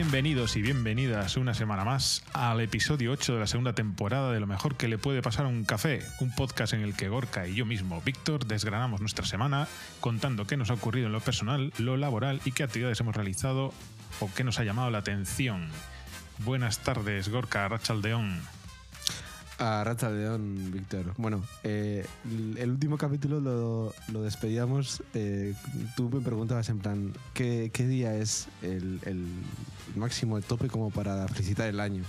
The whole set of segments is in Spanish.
Bienvenidos y bienvenidas una semana más al episodio 8 de la segunda temporada de Lo mejor que le puede pasar a un café, un podcast en el que Gorka y yo mismo, Víctor, desgranamos nuestra semana contando qué nos ha ocurrido en lo personal, lo laboral y qué actividades hemos realizado o qué nos ha llamado la atención. Buenas tardes, Gorka Rachaldeón. A Racha León, Víctor. Bueno, eh, el último capítulo lo, lo despedíamos. eh, tú me preguntabas en plan, ¿qué, qué día es el, el máximo, el tope como para felicitar el año?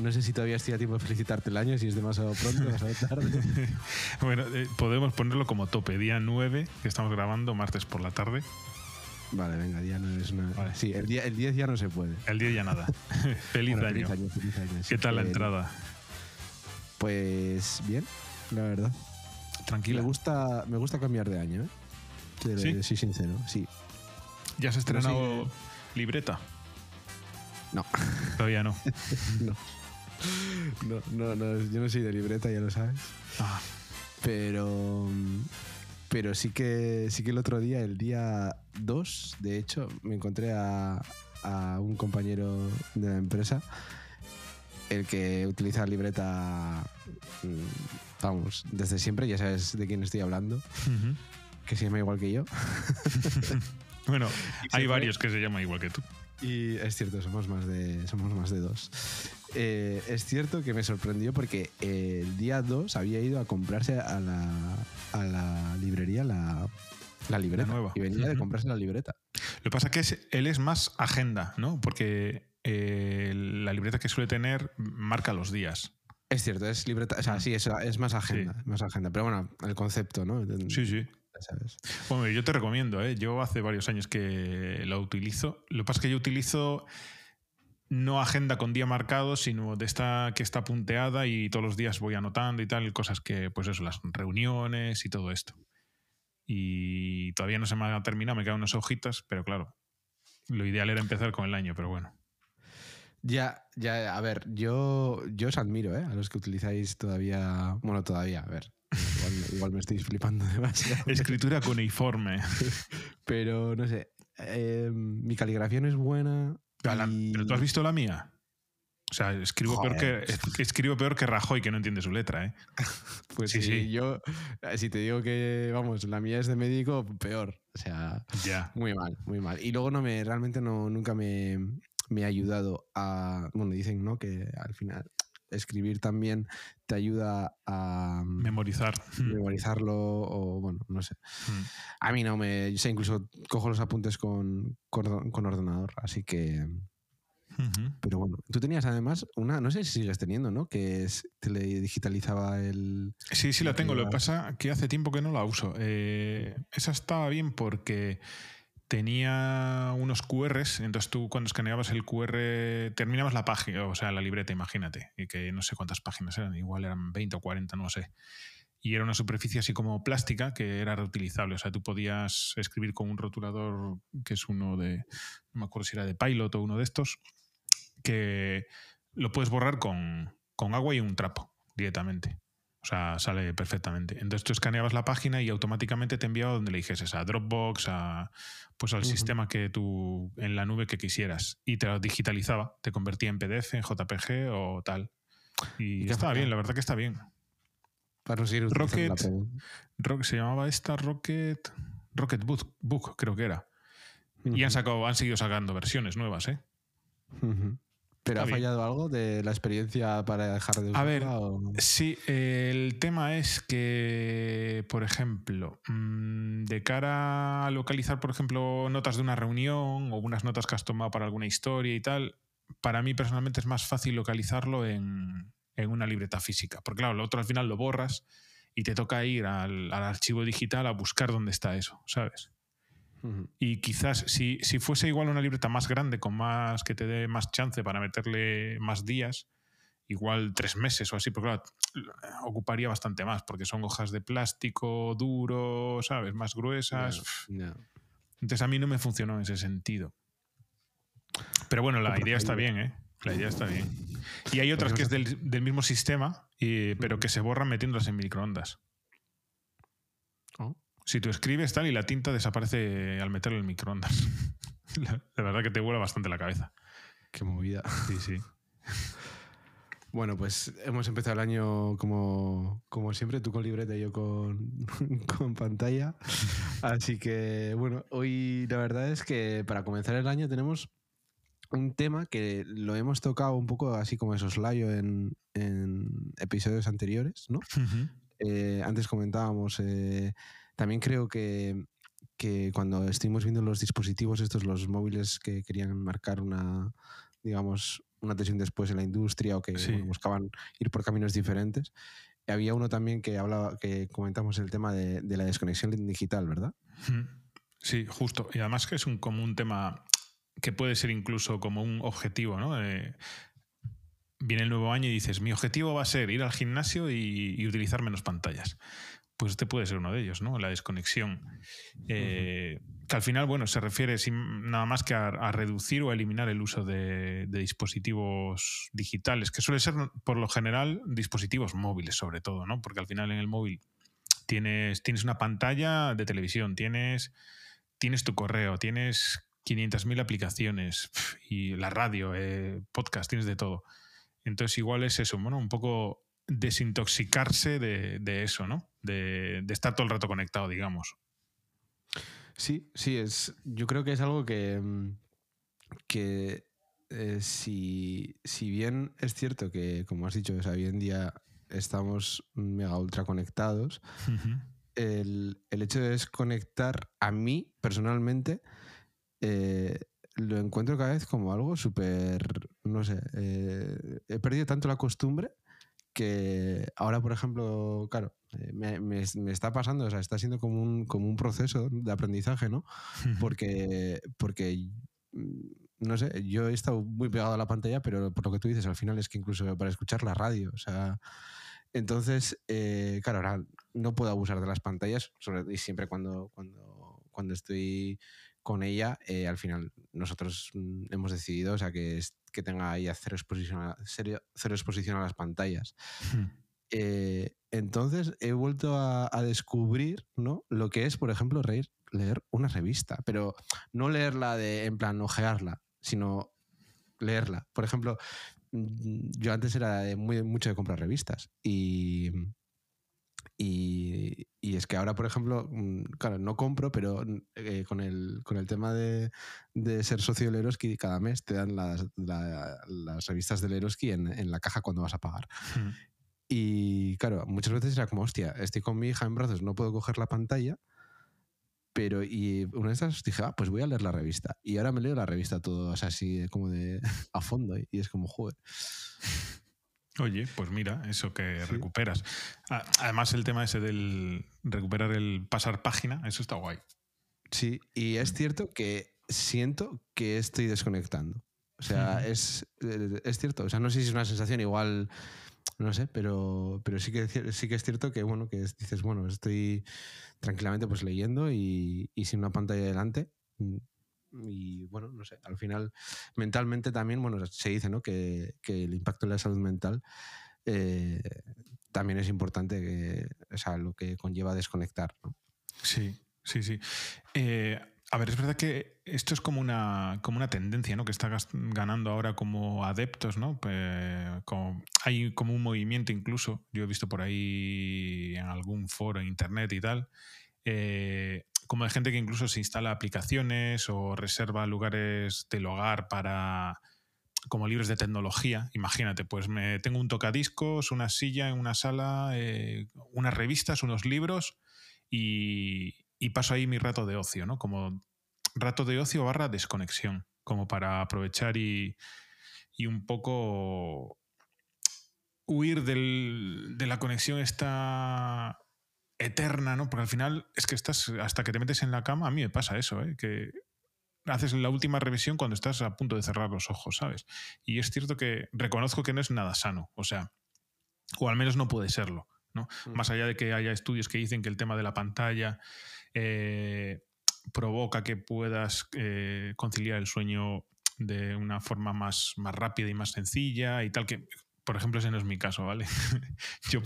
No sé si todavía estoy a tiempo de felicitarte el año, si es demasiado pronto, demasiado tarde. Bueno, eh, podemos ponerlo como tope, día 9, que estamos grabando martes por la tarde. Vale, venga, día no es una... Vale. Sí, el día, el 10 ya no se puede. El día ya nada. Feliz Bueno, año. feliz año, sí. ¿Qué tal la entrada? Pues bien, la verdad. Tranquila. Me gusta, me gusta cambiar de año, ¿eh? Te ¿Sí? soy sincero, sí. ¿Ya has sí, estrenado libreta? No. Todavía no. No. No, no, no, yo no soy de libreta, ya lo sabes. Ah, Pero. Pero sí que, sí que el otro día, el día 2, de hecho, me encontré a, a un compañero de la empresa, el que utiliza libreta, mm, vamos, desde siempre, ya sabes de quién estoy hablando, ujú. que se llama igual que yo. Bueno, hay varios que se llaman igual que tú. Y es cierto, somos más de, somos más de dos. Eh, es cierto que me sorprendió porque el día 2 había ido a comprarse a la, a la librería la, la libreta. La nueva. Y venía de comprarse la libreta. Lo que pasa es que es- él es más agenda, ¿no? Porque eh, la libreta que suele tener marca los días. Es cierto, es libreta. O sea, sí, es, es más agenda. más agenda. Pero bueno, el concepto, ¿no? Sí, sí. Sabes. Bueno, yo te recomiendo, ¿eh? Yo hace varios años que lo utilizo. Lo que pasa es que yo utilizo no agenda con día marcado, sino de esta que está punteada y todos los días voy anotando y tal, cosas que, pues eso, las reuniones y todo esto. Y todavía no se me ha terminado, me quedan unas hojitas, pero claro, lo ideal era empezar con el año, pero bueno. Ya, ya, a ver, yo, yo os admiro, ¿eh? A los que utilizáis todavía. Bueno, todavía, a ver. Igual, igual me estáis flipando demasiado. Escritura cuneiforme. Pero no sé. eh, mi caligrafía no es buena. Pero, la- y- pero tú has visto la mía. O sea, escribo peor, que, es- escribo peor que Rajoy, que no entiende su letra, ¿eh? Pues Sí, sí, yo. Si te digo que, vamos, la mía es de médico, peor. O sea, Ya. muy mal, muy mal. Y luego no me, realmente no, nunca me, me ha ayudado a. Bueno, dicen, ¿no? Que al final escribir también te ayuda a mm, Memorizar. Mm. memorizarlo o, bueno, no sé. Mm. A mí no me. Yo sé, incluso cojo los apuntes con, con, con ordenador, así que. Ujú. Pero bueno, tú tenías además una, no sé si sigues teniendo, ¿no? Que es, te le digitalizaba el. Sí, sí la tengo. Lo que pasa que hace tiempo que no la uso. Eh, esa estaba bien porque tenía unos QRs, entonces tú cuando escaneabas el QR terminabas la página, o sea, la libreta, imagínate, y que no sé cuántas páginas eran, igual eran 20 o 40, no sé. Y era una superficie así como plástica que era reutilizable, o sea, tú podías escribir con un rotulador que es uno de, no me acuerdo si era de Pilot o uno de estos, que lo puedes borrar con, con agua y un trapo directamente. O sea, sale perfectamente. Entonces tú escaneabas la página y automáticamente te enviaba donde le dijeses, a Dropbox, a, pues al sistema que tú, en la nube que quisieras. Y te lo digitalizaba, te convertía en PDF, en JPG o tal. Y ¿Y estaba bien, la verdad que está bien. Para seguir Rocket. Rock, se llamaba esta Rocket, Rocket Book, Book, creo que era. Y han, sacado, han seguido sacando versiones nuevas, ¿eh? ¿Pero Está ha bien. fallado algo de la experiencia para dejar de usarla? A ver, o- Sí, el tema es que, por ejemplo, mm, de cara a localizar, por ejemplo, notas de una reunión o unas notas que has tomado para alguna historia y tal, para mí personalmente es más fácil localizarlo en, en una libreta física. Porque claro, lo otro al final lo borras y te toca ir al, al archivo digital a buscar dónde está eso, ¿sabes? Y quizás si, si fuese igual una libreta más grande, con más que te dé más chance para meterle más días, igual tres meses o así, porque claro, ocuparía bastante más, porque son hojas de plástico duro, ¿sabes? Más gruesas. Entonces a mí no me funcionó en ese sentido. Pero bueno, la idea está bien, ¿eh? La idea está bien. Y hay otras que es del, del mismo sistema, y- pero que se borran metiéndolas en microondas. Oh. Si tú escribes tal y la tinta desaparece al meterlo en el microondas. La, la verdad que te vuela bastante la cabeza. Qué movida. Sí, sí. Bueno, pues hemos empezado el año como, como siempre, tú con libreta y yo con, con pantalla. Así que, bueno, hoy la verdad es que para comenzar el año tenemos un tema que lo hemos tocado un poco así como esos soslayo en, en episodios anteriores, ¿no? Eh, antes comentábamos, eh, también creo que, que cuando estuvimos viendo los dispositivos estos, los móviles que querían marcar una, digamos, una tensión después en la industria o que buscaban ir por caminos diferentes. Había uno también que hablaba, que comentamos el tema de, la desconexión digital, ¿verdad? Sí, justo. Y además que es un, como un tema que puede ser incluso como un objetivo, ¿no? viene el nuevo año y dices, mi objetivo va a ser ir al gimnasio y utilizar menos pantallas pues este puede ser uno de ellos, ¿no? La desconexión. Eh, que al final, bueno, se refiere sin, nada más que a, reducir o a eliminar el uso de, dispositivos digitales, que suele ser, por lo general, dispositivos móviles, sobre todo, ¿no? Porque al final en el móvil tienes, tienes una pantalla de televisión, tienes, tienes tu correo, tienes 500.000 aplicaciones y la radio, eh, podcast, tienes de todo. Entonces, igual es eso, bueno, un poco desintoxicarse de, eso, ¿no? De, estar todo el rato conectado, digamos. Sí, sí, es. Yo creo que es algo que. Mm, que eh, si, bien es cierto que, como has dicho, hoy en día estamos mega ultra conectados, el, hecho de desconectar a mí personalmente eh, lo encuentro cada vez como algo súper, no sé, eh, he perdido tanto la costumbre que ahora, por ejemplo, claro, eh, me, está pasando, o sea, está siendo como un, como un proceso de aprendizaje, ¿no? Porque, porque, mm, no sé, yo he estado muy pegado a la pantalla, pero por lo que tú dices, al final es que incluso para escuchar la radio, o sea, entonces, eh, claro, ahora no puedo abusar de las pantallas, sobre, y siempre cuando, cuando, cuando estoy con ella, eh, al final nosotros mm, hemos decidido, o sea, que, que tenga ahí cero exposición a, cero, exposición a las pantallas. Eh, entonces he vuelto a, descubrir ¿no? lo que es, por ejemplo, leer, leer una revista, pero no leerla de, en plan, ojearla, sino leerla. Por ejemplo, mm, yo antes era muy, mucho de comprar revistas y y, es que ahora, por ejemplo, mm, claro, no compro, pero mm, eh, con, el, con el tema de, ser socio del Eroski, cada mes te dan las, las revistas del Eroski en, en, la caja cuando vas a pagar. Hmm. Y claro, muchas veces era como, hostia, estoy con mi hija en brazos, no puedo coger la pantalla. Pero, y una de esas dije, ah, pues voy a leer la revista. Y ahora me leo la revista todo, o sea, así como de a fondo. Y es como, joder. Oye, pues mira, eso que recuperas. Además, el tema ese del recuperar el pasar página, eso está guay. Sí, y es cierto que siento que estoy desconectando. O sea, es, es cierto. O sea, no sé si es una sensación igual, no sé, pero, pero sí, que, sí que es cierto que, bueno, que dices, bueno, estoy tranquilamente pues leyendo y, y sin una pantalla delante y bueno, no sé, al final mentalmente también, bueno, se dice ¿no? que, que el impacto en la salud mental eh, también es importante, que, o sea, lo que conlleva desconectar. ¿no? Sí, sí, sí. Eh, a ver, es verdad que esto es como una, como una tendencia, ¿no? Que está ganando ahora como adeptos, ¿no? como, hay como un movimiento incluso, yo he visto por ahí en algún foro en internet y tal, eh, como de gente que incluso se instala aplicaciones o reserva lugares del hogar para como libros de tecnología. Imagínate, pues me tengo un tocadiscos, una silla en una sala, eh, unas revistas, unos libros y, paso ahí mi rato de ocio, ¿no? Como rato de ocio barra desconexión, como para aprovechar y, un poco huir de la conexión esta eterna, ¿no? Porque al final es que estás, hasta que te metes en la cama, a mí me pasa eso, ¿eh? que haces la última revisión cuando estás a punto de cerrar los ojos, ¿sabes? Y es cierto que reconozco que no es nada sano, o sea, o al menos no puede serlo, ¿no? Mm. Más allá de que haya estudios que dicen que el tema de la pantalla eh, provoca que puedas eh, conciliar el sueño de una forma más, más rápida y más sencilla y tal, que por ejemplo, ese no es mi caso, ¿vale? yo,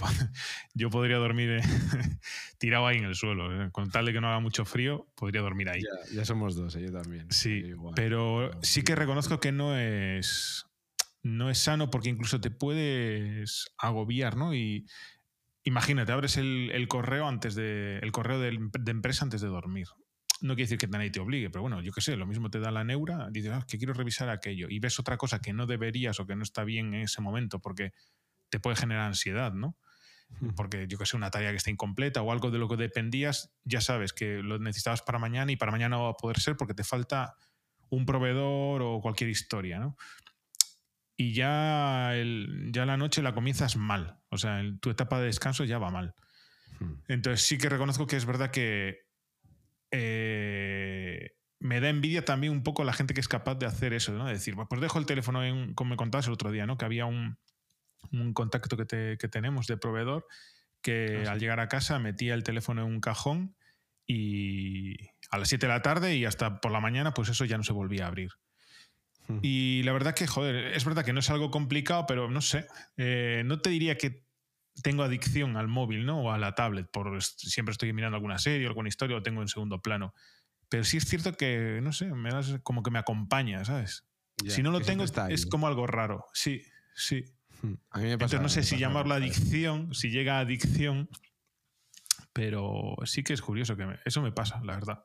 yo podría dormir eh, tirado ahí en el suelo. ¿eh? Con tal de que no haga mucho frío, podría dormir ahí. Ya, somos dos, ¿eh? yo también. Sí, pero sí que reconozco que no es, no es sano porque incluso te puedes agobiar, ¿no? Y imagínate, abres el, correo antes de el correo de, de empresa antes de dormir no quiere decir que nadie te obligue, pero bueno, yo qué sé, lo mismo te da la neura, dices, ah, que quiero revisar aquello, y ves otra cosa que no deberías o que no está bien en ese momento porque te puede generar ansiedad, ¿no? Porque yo que sé, una tarea que está incompleta o algo de lo que dependías, ya sabes que lo necesitabas para mañana y para mañana no va a poder ser porque te falta un proveedor o cualquier historia, ¿no? Y ya, ya la noche la comienzas mal, o sea, tu etapa de descanso ya va mal. Entonces sí que reconozco que es verdad que eh, me da envidia también un poco la gente que es capaz de hacer eso, ¿no? De decir, pues dejo el teléfono, en, como me contabas el otro día, ¿no? Que había un, contacto que, tenemos de proveedor que ah, al llegar a casa metía el teléfono en un cajón y a las 7 de la tarde y hasta por la mañana, pues eso ya no se volvía a abrir. Hmm. Y la verdad que, joder, es verdad que no es algo complicado, pero no sé, eh, no te diría que tengo adicción al móvil, ¿no? O a la tablet, por siempre estoy mirando alguna serie, alguna historia, lo tengo en segundo plano. Pero sí es cierto que, no sé, me das como que me acompaña, ¿sabes? si no lo tengo, es como algo raro. Sí, sí. Hmm. A mí me pasa, Entonces no sé si llamarlo adicción, si llega a adicción, pero sí que es curioso que eso me pasa, la verdad.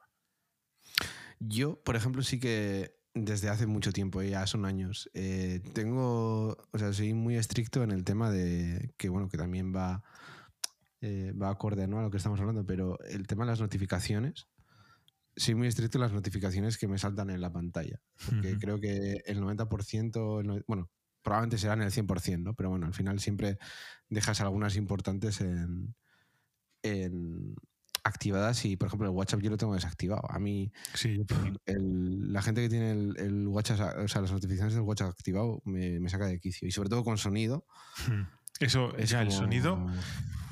Yo, por ejemplo, sí que desde hace mucho tiempo, ya son años. Eh, tengo, o sea, soy muy estricto en el tema de que, bueno, que también va, eh, va acorde ¿no? a lo que estamos hablando, pero el tema de las notificaciones, soy muy estricto en las notificaciones que me saltan en la pantalla, porque creo que el 90%, bueno, probablemente serán el 100%, ¿no? Pero bueno, al final siempre dejas algunas importantes en, en, activadas y, por ejemplo, el WhatsApp yo lo tengo desactivado. A mí, la gente que tiene el, WhatsApp, o sea, las notificaciones del WhatsApp activado me, saca de quicio. Y sobre todo con sonido. Hmm. Eso, es ya el sonido.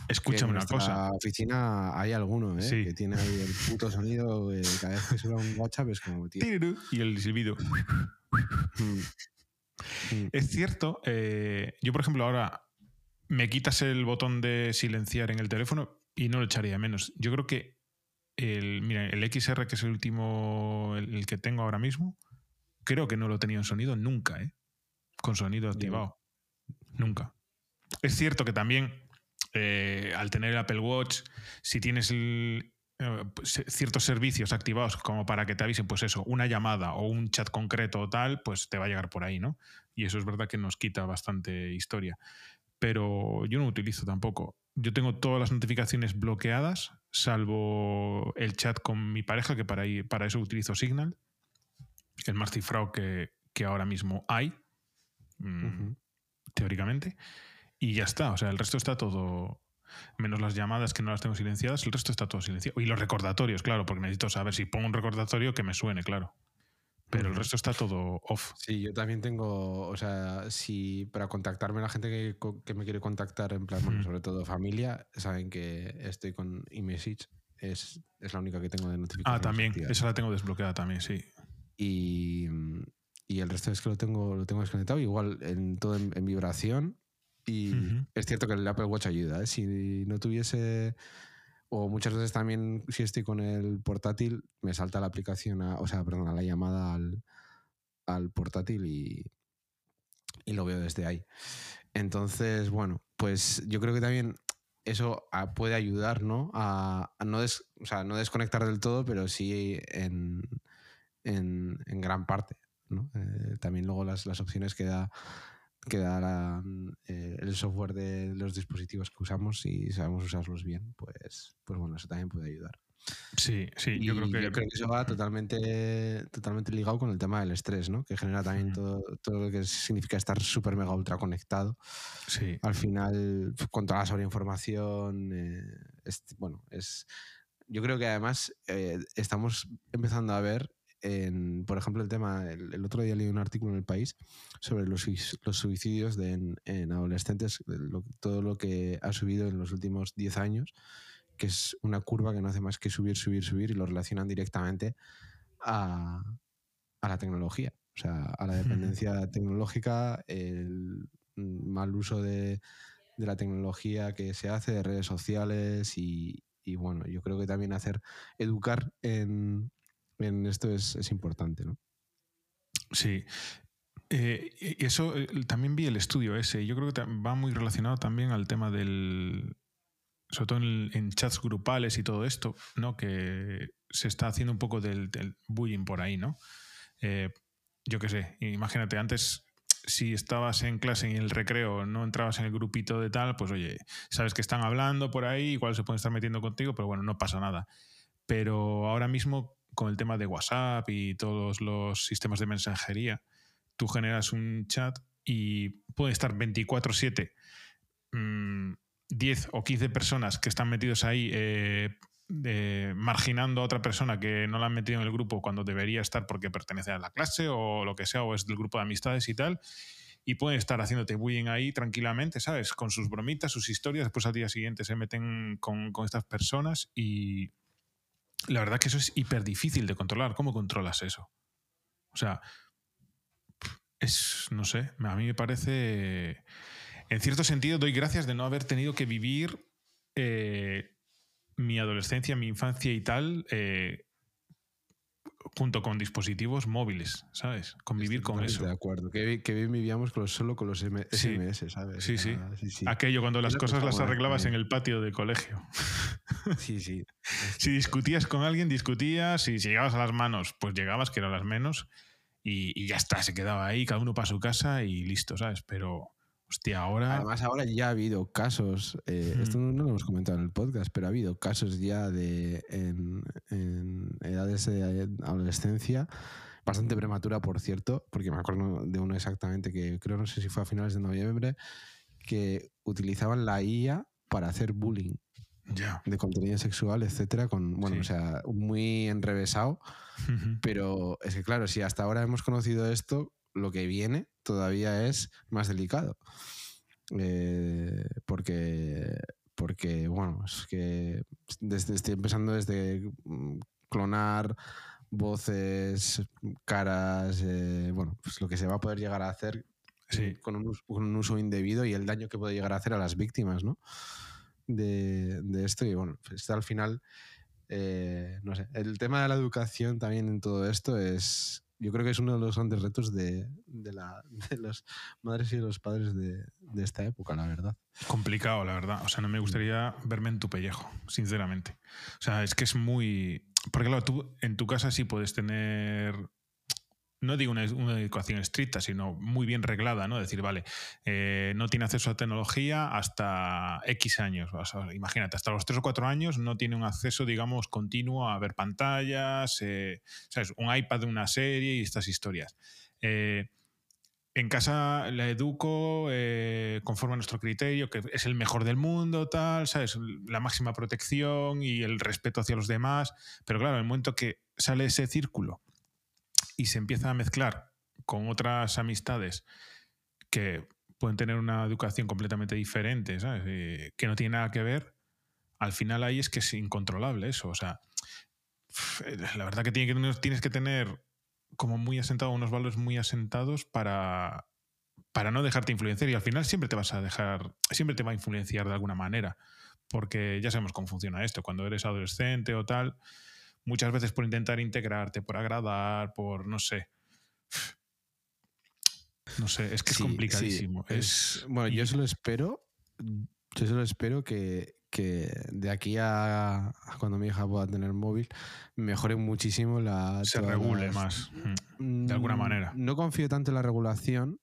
Escúchame una cosa. En la oficina hay alguno, ¿eh? Que tiene ahí el puto sonido. cada vez que suena un WhatsApp es como, tío. Y el silbido. Hmm. Hmm. Es cierto, eh, yo por ejemplo ahora me quitas el botón de silenciar en el teléfono y no lo echaría menos. Yo creo que el, mira, el XR, que es el último, el, que tengo ahora mismo, creo que no lo he tenido en sonido nunca, ¿eh? Con sonido activado. Nunca. Es cierto que también eh, al tener el Apple Watch, si tienes eh, pues, ciertos servicios activados como para que te avisen, pues eso, una llamada o un chat concreto o tal, pues te va a llegar por ahí, ¿no? Y eso es verdad que nos quita bastante historia. Pero yo no utilizo tampoco yo tengo todas las notificaciones bloqueadas, salvo el chat con mi pareja, que para, para eso utilizo Signal, el más cifrado que, ahora mismo hay, mm, teóricamente. Y ya está, o sea, el resto está todo, menos las llamadas que no las tengo silenciadas, el resto está todo silenciado. Y los recordatorios, claro, porque necesito saber si pongo un recordatorio que me suene, claro. Pero el resto está todo off. Sí, yo también tengo, o sea, si para contactarme la gente que, me quiere contactar, en plan, sobre todo familia, saben que estoy con iMessage, es, es la única que tengo de notificación. Ah, también, esa la tengo desbloqueada también, sí. Y, y, el resto es que lo tengo, lo tengo desconectado, igual en todo en, vibración. Y es cierto que el Apple Watch ayuda, ¿eh? Si no tuviese o muchas veces también, si estoy con el portátil, me salta la aplicación, o sea, perdón, la llamada al, portátil y, y, lo veo desde ahí. Entonces, bueno, pues yo creo que también eso puede ayudar, ¿no? A, no, o sea, no desconectar del todo, pero sí en, en, gran parte, ¿no? Eh, también luego las, las opciones que da que dará eh, el software de los dispositivos que usamos y sabemos usarlos bien, pues, pues bueno, eso también puede ayudar. Sí, sí, yo creo que... Yo creo que eso va totalmente, totalmente ligado con el tema del estrés, ¿no? Que genera también todo, todo lo que significa estar súper mega ultra conectado. Sí. Al final, con toda la sobreinformación, eh, bueno, es... Yo creo que además eh, estamos empezando a ver por ejemplo, el tema, el, otro día leí un artículo en El País sobre los, los suicidios de, en, adolescentes, todo lo que ha subido en los últimos 10 años, que es una curva que no hace más que subir, subir, subir y lo relacionan directamente a, a la tecnología. O sea, a la dependencia tecnológica, el mal uso de, de la tecnología que se hace, de redes sociales y, y bueno, yo creo que también hacer, educar en, en esto es, es, importante, ¿no? Sí. Eh, eso también vi el estudio ese. Yo creo que va muy relacionado también al tema del. Sobre todo en, chats grupales y todo esto, ¿no? Que se está haciendo un poco del, bullying por ahí, ¿no? Eh, yo qué sé, imagínate, antes si estabas en clase en el recreo no entrabas en el grupito de tal, pues oye, sabes que están hablando por ahí, igual se pueden estar metiendo contigo, pero bueno, no pasa nada. Pero ahora mismo, con el tema de WhatsApp y todos los sistemas de mensajería, tú generas un chat y puede estar 24/7, 10 mm, o 15 personas que están metidos ahí eh, marginando a otra persona que no la han metido en el grupo cuando debería estar porque pertenece a la clase o lo que sea, o es del grupo de amistades y tal, y pueden estar haciéndote bullying ahí tranquilamente, ¿sabes? Con sus bromitas, sus historias, después al día siguiente se meten con, con estas personas y la verdad que eso es hiper difícil de controlar. ¿Cómo controlas eso? O sea, es, no sé, a mí me parece, en cierto sentido, doy gracias de no haber tenido que vivir... Eh, mi adolescencia, mi infancia y tal, eh, junto con dispositivos móviles, ¿sabes? Convivir con eso. De acuerdo. Que, que vivíamos solo con los SMS, ¿sabes? Sí, sí. Aquello cuando las cosas las arreglabas en el patio de colegio. Sí, sí. si discutías con alguien, discutías. Y si llegabas a las manos, pues llegabas, que eran las menos. Y, y ya está, se quedaba ahí, cada uno para su casa y listo, ¿sabes? Pero Hostia, ahora. Además, ahora ya ha habido casos, eh, esto no, lo hemos comentado en el podcast, pero ha habido casos ya de en, edades de adolescencia, bastante prematura, por cierto, porque me acuerdo de uno exactamente que creo, no sé si fue a finales de noviembre, que utilizaban la IA para hacer bullying. De contenido sexual, etcétera, con, bueno, o sea, muy enrevesado. Pero es que, claro, si hasta ahora hemos conocido esto, lo que viene todavía es más delicado. Eh, porque, porque, bueno, es que desde, estoy empezando desde mm, clonar voces, caras, eh, bueno, pues lo que se va a poder llegar a hacer con, un, uso indebido y el daño que puede llegar a hacer a las víctimas, ¿no? De, esto y bueno, pues al final, eh, no sé, el tema de la educación también en todo esto es, yo creo que es uno de los grandes retos de, de, la, de las madres y los padres de, de, esta época, la verdad. Complicado, la verdad. O sea, no me gustaría verme en tu pellejo, sinceramente. O sea, es que es muy... Porque claro, tú en tu casa sí puedes tener no digo una, educación estricta, sino muy bien reglada, ¿no? Decir, vale, eh, no tiene acceso a tecnología hasta X años. imagínate, hasta los 3 o 4 años no tiene un acceso, digamos, continuo a ver pantallas, eh, ¿sabes? un iPad de una serie y estas historias. Eh, en casa la educo conforme a nuestro criterio, que es el mejor del mundo, tal, ¿sabes? La máxima protección y el respeto hacia los demás. Pero claro, en el momento que sale ese círculo y se empieza a mezclar con otras amistades que pueden tener una educación completamente diferente. Eh, que no tiene nada que ver, al final ahí es que es incontrolable eso. O sea, la verdad que tienes que tener como muy asentado, unos valores muy asentados para, para no dejarte influenciar. Y al final siempre te vas a dejar, siempre te va a influenciar de alguna manera. Porque ya sabemos cómo funciona esto. Cuando eres adolescente o tal, muchas veces por intentar integrarte, por agradar, por no sé. No sé, es que es complicadísimo. es, bueno, yo solo espero, yo solo espero que, que de aquí a, cuando mi hija pueda tener móvil mejore muchísimo la... Se regule más, mm, de alguna manera. No confío tanto en la regulación,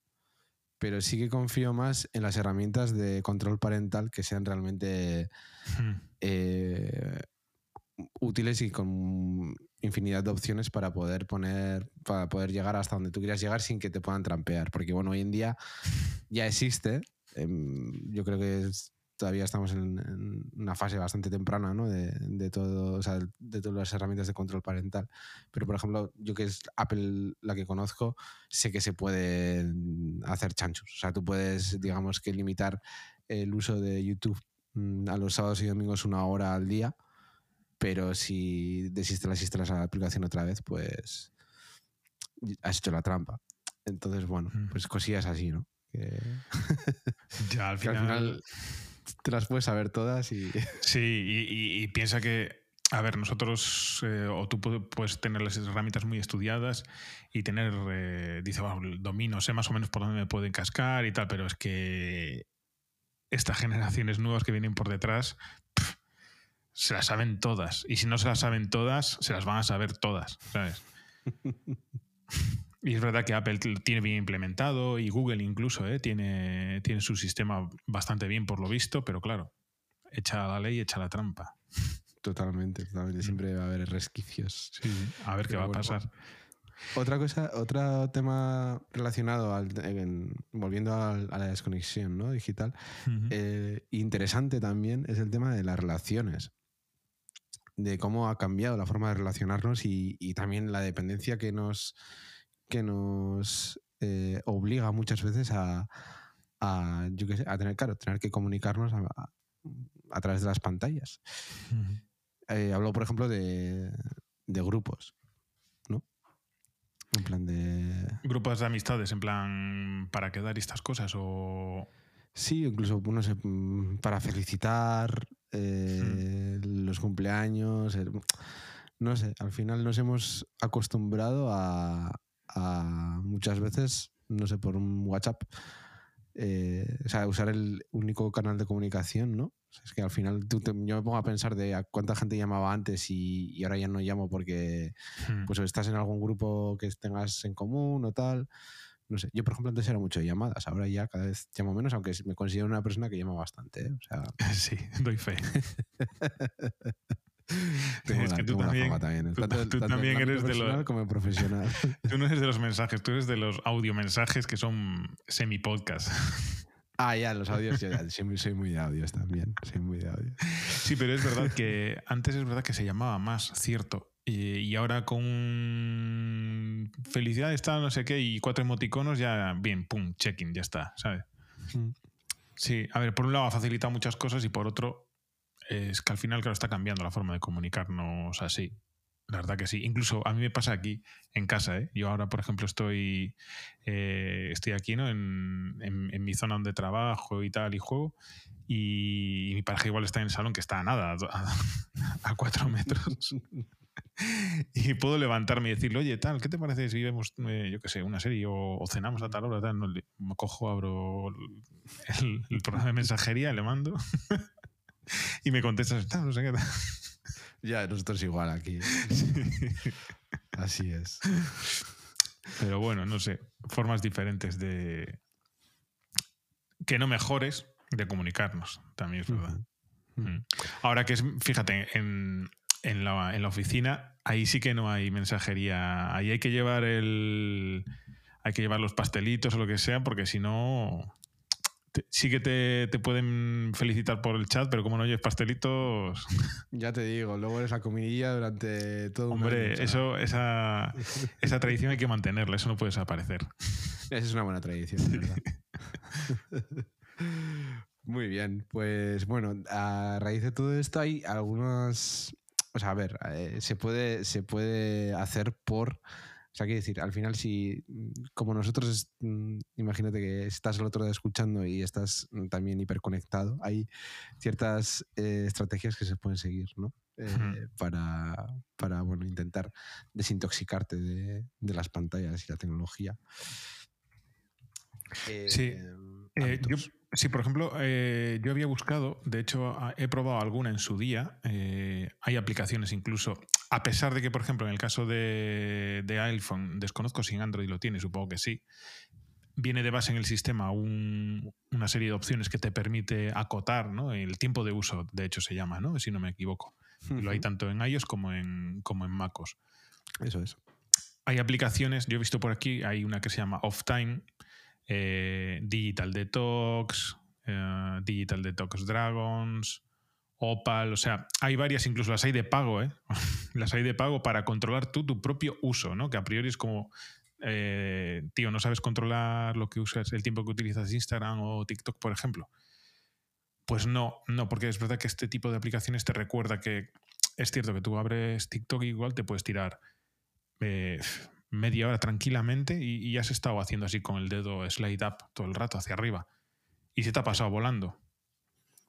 pero sí que confío más en las herramientas de control parental que sean realmente eh, útiles y con infinidad de opciones para poder poner, para poder llegar hasta donde tú quieras llegar sin que te puedan trampear. Porque bueno, hoy en día ya existe. Em, yo creo que todavía estamos en, una fase bastante temprana ¿no? de, todo, de todas las herramientas de control parental. Pero, por ejemplo, yo que es Apple la que conozco, sé que se puede hacer chanchos. O sea, tú puedes, digamos que limitar el uso de YouTube mm, a los sábados y domingos una hora al día pero si desinstalas la aplicación otra vez, pues has hecho la trampa. Entonces, bueno, pues cosillas así, ¿no? que, Ya al que al final. final te las puedes saber todas y... Sí, y, y- y piensa que, a ver, nosotros, eh, o tú pu- puedes tener las herramientas muy estudiadas y tener, eh, dice, bueno, domino, sé más o menos por dónde me pueden cascar y tal, pero es que estas generaciones nuevas que vienen por detrás se las saben todas. Y si no se las saben todas, se las van a saber todas, ¿sabes? Y es verdad que Apple lo tiene bien implementado y Google incluso ¿eh? tiene, tiene su sistema bastante bien por lo visto, pero claro, echa la ley, echa la trampa. Totalmente, totalmente. Siempre va a haber resquicios. A ver qué va a pasar. Otra cosa, otro tema relacionado al, en- volviendo a, la desconexión ¿no? digital, eh, interesante también es el tema de las relaciones, de cómo ha cambiado la forma de relacionarnos y, y también la dependencia que nos, que nos eh, obliga muchas veces a, a, yo sé, a tener, claro, tener que comunicarnos a, a- a través de las pantallas. Eh, hablo, por ejemplo, de, de grupos, ¿no? En plan de... Grupos de amistades, en plan, para quedar y estas cosas, o. Sí, incluso, no sé, mm, para felicitar eh, los cumpleaños. no sé, al final nos hemos acostumbrado a, a muchas veces, no sé, por un WhatsApp, eh, o sea, usar el único canal de comunicación, ¿no? O sea, es que al final tú te- yo me pongo a pensar de a cuánta gente llamaba antes y, y ahora ya no llamo porque Mm. pues estás en algún grupo que tengas en común o tal. No sé, yo por ejemplo antes era mucho de llamadas, ahora ya cada vez llamo menos, aunque me considero una persona que llama bastante. ¿eh? O sea, Sí, doy fe. tengo, Es la, que tú también- también. tú- tanto, tú tanto en también el eres de lo- personal como profesional. Tú no eres de los mensajes, tú eres de los audio-mensajes que son semi-podcast. ah, ya, los audios, yo ya, soy, muy- soy muy de audios también. Soy muy de audios. Sí, pero es verdad que antes es verdad que se llamaba más, cierto. Y, y ahora con felicidad está no sé qué y cuatro emoticonos ya, bien, pum, check-in, ya está, ¿sabes? Mm. Sí, a ver, por un lado ha facilitado muchas cosas y por otro es que al final, claro, está cambiando la forma de comunicarnos así. La verdad que sí. Incluso a mí me pasa aquí, en casa, ¿eh? Yo ahora, por ejemplo, estoy, eh, estoy aquí, ¿no? En, en- en mi zona donde trabajo y tal, y juego. Y, mi pareja igual está en el salón, que está a nada, a, a cuatro metros. y puedo levantarme y decirle, oye, tal, ¿qué te parece si vemos, eh, yo qué sé, una serie o, o cenamos a tal hora? Tal? No, le- me cojo, abro el, el programa de mensajería, le mando y me contestas, tal, no sé qué tal. Ya, nosotros igual aquí. Así es. Pero bueno, no sé, formas diferentes de... Que no mejores de comunicarnos, también es verdad. Mm. Ahora que es, fíjate, en, en la, en la oficina, ahí sí que no hay mensajería. Ahí hay que llevar el. Hay que llevar los pastelitos o lo que sea, porque si no. te- sí que te, te pueden felicitar por el chat, pero como no lleves pastelitos. Ya te digo, luego eres la comidilla durante todo un Hombre, o sea, eso, esa, esa tradición hay que mantenerla, eso no puede desaparecer. Esa es una buena tradición, de verdad. Muy bien, pues bueno, a raíz de todo esto hay algunas, o sea, a ver, eh, se puede, se puede hacer por, o sea, quiero decir, al final si, mm, como nosotros, mm, imagínate que estás al otro lado escuchando y estás mm, también hiperconectado, hay ciertas eh, estrategias que se pueden seguir, ¿no? Eh, para, para, bueno, intentar desintoxicarte de, de las pantallas y la tecnología. Sí. Eh, Eh, yo. Sí, por ejemplo, eh, yo había buscado, de hecho, he probado alguna en su día. eh, hay aplicaciones incluso, a pesar de que, por ejemplo, en el caso de, de iPhone, desconozco si en Android lo tiene, supongo que sí. Viene de base en el sistema un- una serie de opciones que te permite acotar ¿no? el tiempo de uso, de hecho se llama, ¿no? si no me equivoco. Lo hay tanto en iOS como en, como en MacOS. Eso es. Hay aplicaciones, yo he visto por aquí, hay una que se llama Off Time, eh, Digital Detox, eh, Digital Detox Dragons, Opal, o sea, hay varias, incluso las hay de pago, ¿eh? las hay de pago para controlar tú tu propio uso, ¿no? Que a priori es como, eh, tío, no sabes controlar lo que usas, el tiempo que utilizas Instagram o TikTok, por ejemplo. Pues no, no, porque es verdad que este tipo de aplicaciones te recuerda que es cierto que tú abres TikTok y igual te puedes tirar media hora tranquilamente y, y has estado haciendo así con el dedo slide up todo el rato hacia arriba y se te ha pasado volando.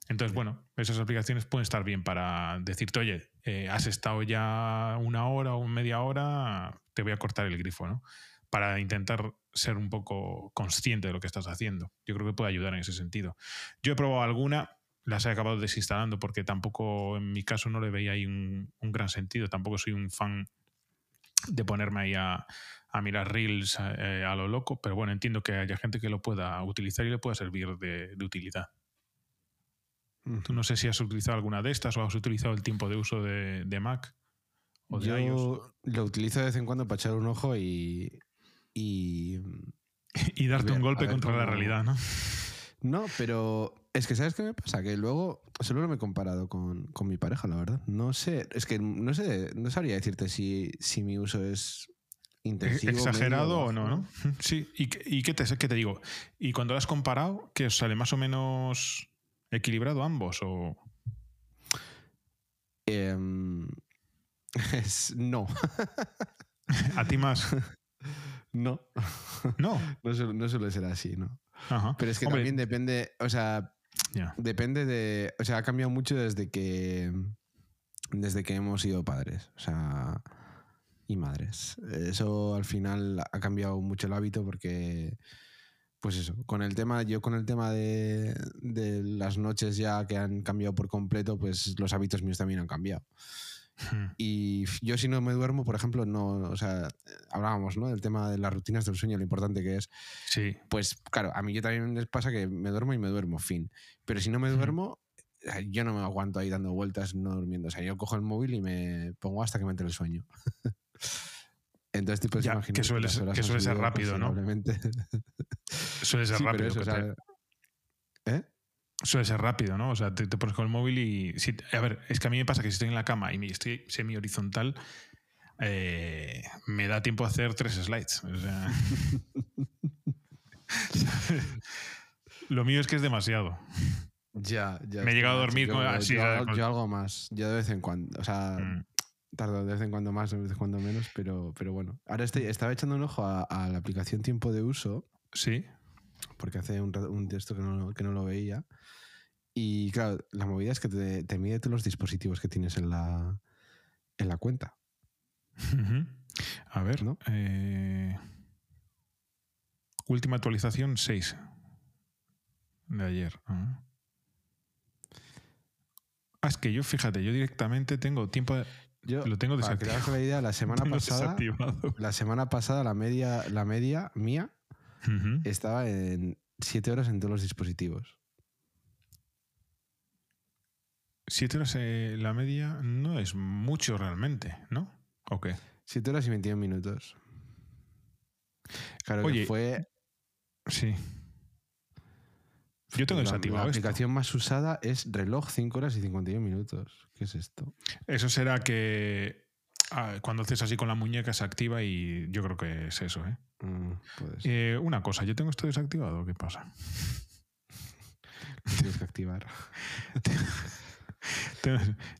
Entonces, bueno, esas aplicaciones pueden estar bien para decirte, oye, eh, has estado ya una hora o media hora, te voy a cortar el grifo, ¿no? Para intentar ser un poco consciente de lo que estás haciendo. Yo creo que puede ayudar en ese sentido. Yo he probado alguna, las he acabado desinstalando porque tampoco, en mi caso, no le veía ahí un, un gran sentido. Tampoco soy un fan de ponerme ahí a, a mirar reels eh, a lo loco, pero bueno, entiendo que haya gente que lo pueda utilizar y le pueda servir de, de utilidad. Tú no sé si has utilizado alguna de estas o has utilizado el tiempo de uso de, de Mac o de Yo iOS. lo utilizo de vez en cuando para echar un ojo y. y Y darte ver- un golpe contra la realidad, ¿no? no, pero es que ¿sabes qué me pasa? Que luego solo me he comparado con, con mi pareja, la verdad. No sé, es que no sé, no sabría decirte si, si mi uso es intensivo. Exagerado o no, ¿no? Sí, ¿y, qué- y qué, te, qué te digo? ¿Y cuando lo has comparado, qué os sale más o menos equilibrado ambos? ¿O Em, es- no, a ti más? no. No. No suele, no suele ser así, ¿no? Ajá. Pero es que Hombre, también depende, o sea, ya. depende de, o sea, ha cambiado mucho desde que, desde que hemos sido padres, o sea, y madres. Eso al final ha cambiado mucho el hábito porque, pues eso, con el tema, yo con el tema de, de las noches ya que han cambiado por completo, pues los hábitos míos también han cambiado. Hmm. Y yo si no me duermo, por ejemplo, no, o sea, hablábamos, ¿no? Del tema de las rutinas del sueño, lo importante que es. Sí. Pues claro, a mí yo también les pasa que me duermo y me duermo, fin. Pero si no me duermo, eh, yo no me aguanto ahí dando vueltas, no durmiendo. O sea, yo cojo el móvil y me pongo hasta que me entre el sueño. Entonces, te puedes Ya, imaginar que suele que han suele ser rápido, ¿no? Suele ser Sí, rápido. eso, que o te- sea, ¿eh? Suele ser rápido, ¿no? O sea, te, te pones con el móvil y... si- a ver, es que a mí me pasa que si estoy en la cama y estoy semi-horizontal, eh, me da tiempo a hacer tres slides. O sea... Lo mío es que es demasiado. Ya, ya. Me he llegado a dormir con- yo, así, yo, algo- Con- yo algo más, yo de vez en cuando. O sea, Mm. tardo de vez en cuando más, de vez en cuando menos, pero, pero bueno. Ahora estoy, estaba echando un ojo a, a la aplicación Tiempo de Uso, Sí. Porque hace un, un texto que no, que no lo veía. Y claro, la movida es que te, te mide todos los dispositivos que tienes en la, en la cuenta. A ver. ¿No? eh, última actualización 6 de ayer. Ah. Ah, es que yo, fíjate, yo directamente tengo tiempo de- Yo, Lo tengo para que te hagas desactivado. idea, la semana pasada, la semana pasada la media, la media mía Ujú. estaba en 7 horas en todos los dispositivos. Siete horas eh, la media no es mucho realmente, ¿no? ¿O qué? 7 horas y 21 minutos. Claro Oye, que fue Sí. Yo tengo la, desactivado la esto. aplicación más usada es reloj 5 horas y 51 minutos. ¿Qué es esto? Eso será que ah, cuando haces así con la muñeca se activa y yo creo que es eso, ¿eh? Mm. Eh, una cosa, ¿yo tengo esto desactivado? ¿Qué pasa? Tienes que activar.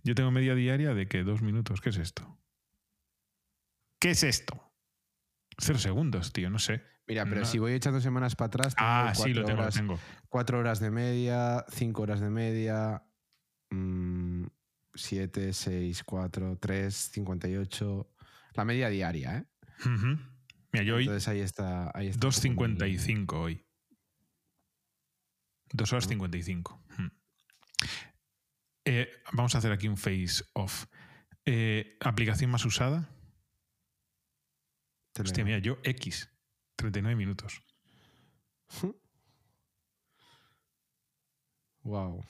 Yo tengo media diaria de que dos minutos. ¿Qué es esto? ¿Qué es esto? Cero segundos, tío, no sé. Mira, pero No. si voy echando semanas para atrás, tengo Ah, sí, lo cuatro tengo, lo tengo. 4 horas de media, 5 horas de media, 7, 6, 4, 3, 58. La media diaria, ¿eh? Ujú. Mira, yo hoy Entonces ahí está. Ahí está un poco mi- 2.55 hoy. 2 horas 55. Hmm. Eh, vamos a hacer aquí un face off. Eh, ¿Aplicación más usada? Hostia, mira, yo X. 39 minutos. Wow.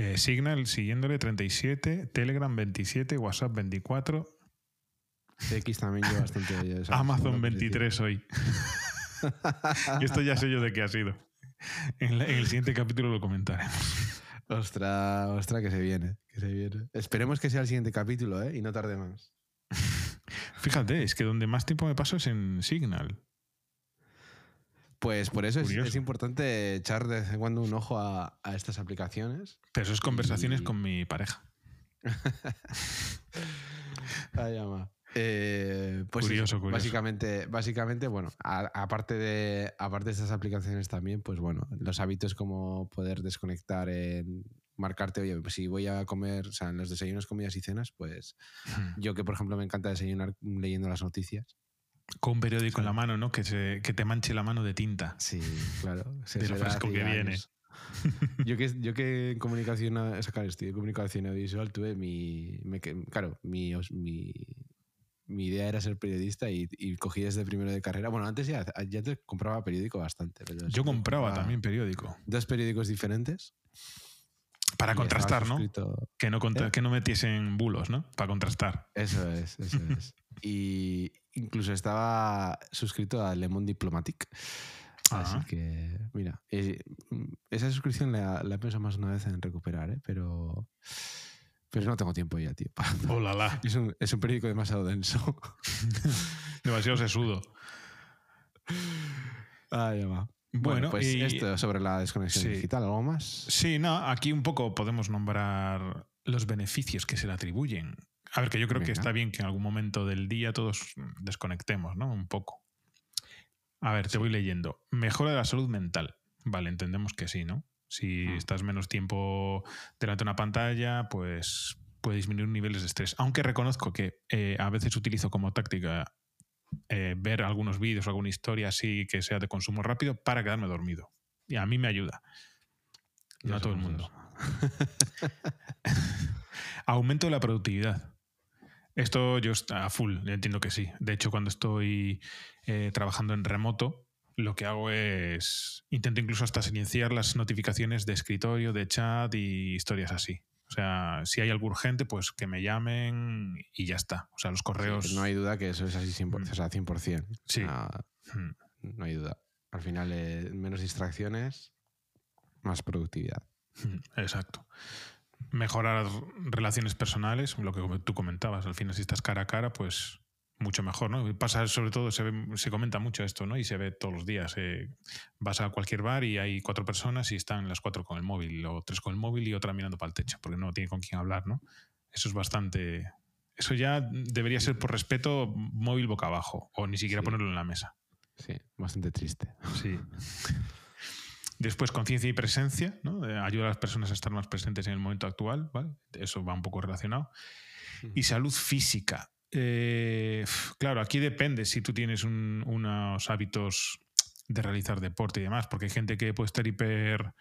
Eh, Signal siguiéndole 37, Telegram 27, WhatsApp 24, X también lleva bastante. Amazon segunda 23 hoy. Y esto ya sé yo de qué ha sido. En, la- en el siguiente capítulo lo comentaremos. posición. Ostras, ostras, que se viene. Que se viene. Esperemos que sea el siguiente capítulo, ¿eh? Y no tarde más. Fíjate, es que donde más tiempo me paso es en Signal. Pues por eso es, importante echar de vez en cuando un ojo a, a estas aplicaciones. Pero eso es conversaciones Y- con mi pareja. Ay, ama. Eh, pues Curioso, curioso. Básicamente, básicamente bueno, aparte, de, aparte de estas aplicaciones también, pues bueno, los hábitos como poder desconectar en marcarte, oye, pues si voy a comer, o sea, en los desayunos, comidas y cenas, pues yo que por ejemplo me encanta desayunar leyendo las noticias. Con un periódico en la mano, ¿no? Que, se- que te manche la mano de tinta. Sí, claro. se- De lo fresco que viene. Yo que, yo que en comunicación, o sea, claro, estudié comunicación audiovisual, tuve mi, me claro, mi, mi, mi idea era ser periodista y, y cogí desde primero de carrera. Bueno, antes ya, ya te compraba periódico bastante. pero Yo compraba también periódico. Dos periódicos diferentes. Para contrastar, ¿no? Que no, contra- ¿Eh? que no metiesen bulos, ¿no? Para contrastar. Eso es, eso es. y incluso estaba suscrito a Le Monde Diplomatique. Así que, mira, eh, esa suscripción la, la he pensado más una vez en recuperar, ¿eh? pero, pero no tengo tiempo ya, tío. ¡Hola, la! Es un, es un periódico demasiado denso. Demasiado sesudo. ah, ya va. Bueno, pues y- esto sobre la desconexión Sí. digital, ¿algo más? Sí, no, aquí un poco podemos nombrar los beneficios que se le atribuyen. A ver, que yo creo que está bien que en algún momento del día todos desconectemos, ¿no? Un poco. A ver, te voy leyendo. Mejora de la salud mental. Vale, entendemos que sí, ¿no? Si Hmm. estás menos tiempo delante de una pantalla, pues puede disminuir niveles de estrés. Aunque reconozco que eh, a veces utilizo como táctica eh, ver algunos vídeos o alguna historia así que sea de consumo rápido para quedarme dormido. Y a mí me ayuda. No a todo el mundo. Aumento de la productividad. Esto yo a full, entiendo que sí. De hecho, cuando estoy eh, trabajando en remoto, lo que hago es intento incluso hasta silenciar las notificaciones de escritorio, de chat y historias así. O sea, si hay algo urgente, pues que me llamen y ya está. O sea, los correos. Sí, no hay duda que eso es así 100%. Mm. O sea, 100%. Sí. Ah, Mm. no hay duda. Al final, eh, menos distracciones, más productividad. Mm, Exacto. Mejorar relaciones personales, lo que tú comentabas. Al final, si estás cara a cara, pues mucho mejor, ¿no? Pasa, sobre todo, se, ve- se comenta mucho esto, ¿no? Y se ve todos los días. eh, vas a cualquier bar y hay cuatro personas y están las cuatro con el móvil, o tres con el móvil y otra mirando para el techo, porque no tiene con quién hablar, ¿no? Eso es bastante. Eso ya debería ser por respeto móvil boca abajo, o ni siquiera Sí. ponerlo en la mesa. Sí, bastante triste. Sí. Después, conciencia y presencia, ¿no? Ayuda a las personas a estar más presentes en el momento actual, ¿vale? Eso va un poco relacionado. Y salud física. Eh, claro, aquí depende si tú tienes un- unos hábitos de realizar deporte y demás, porque hay gente que puede estar hiper,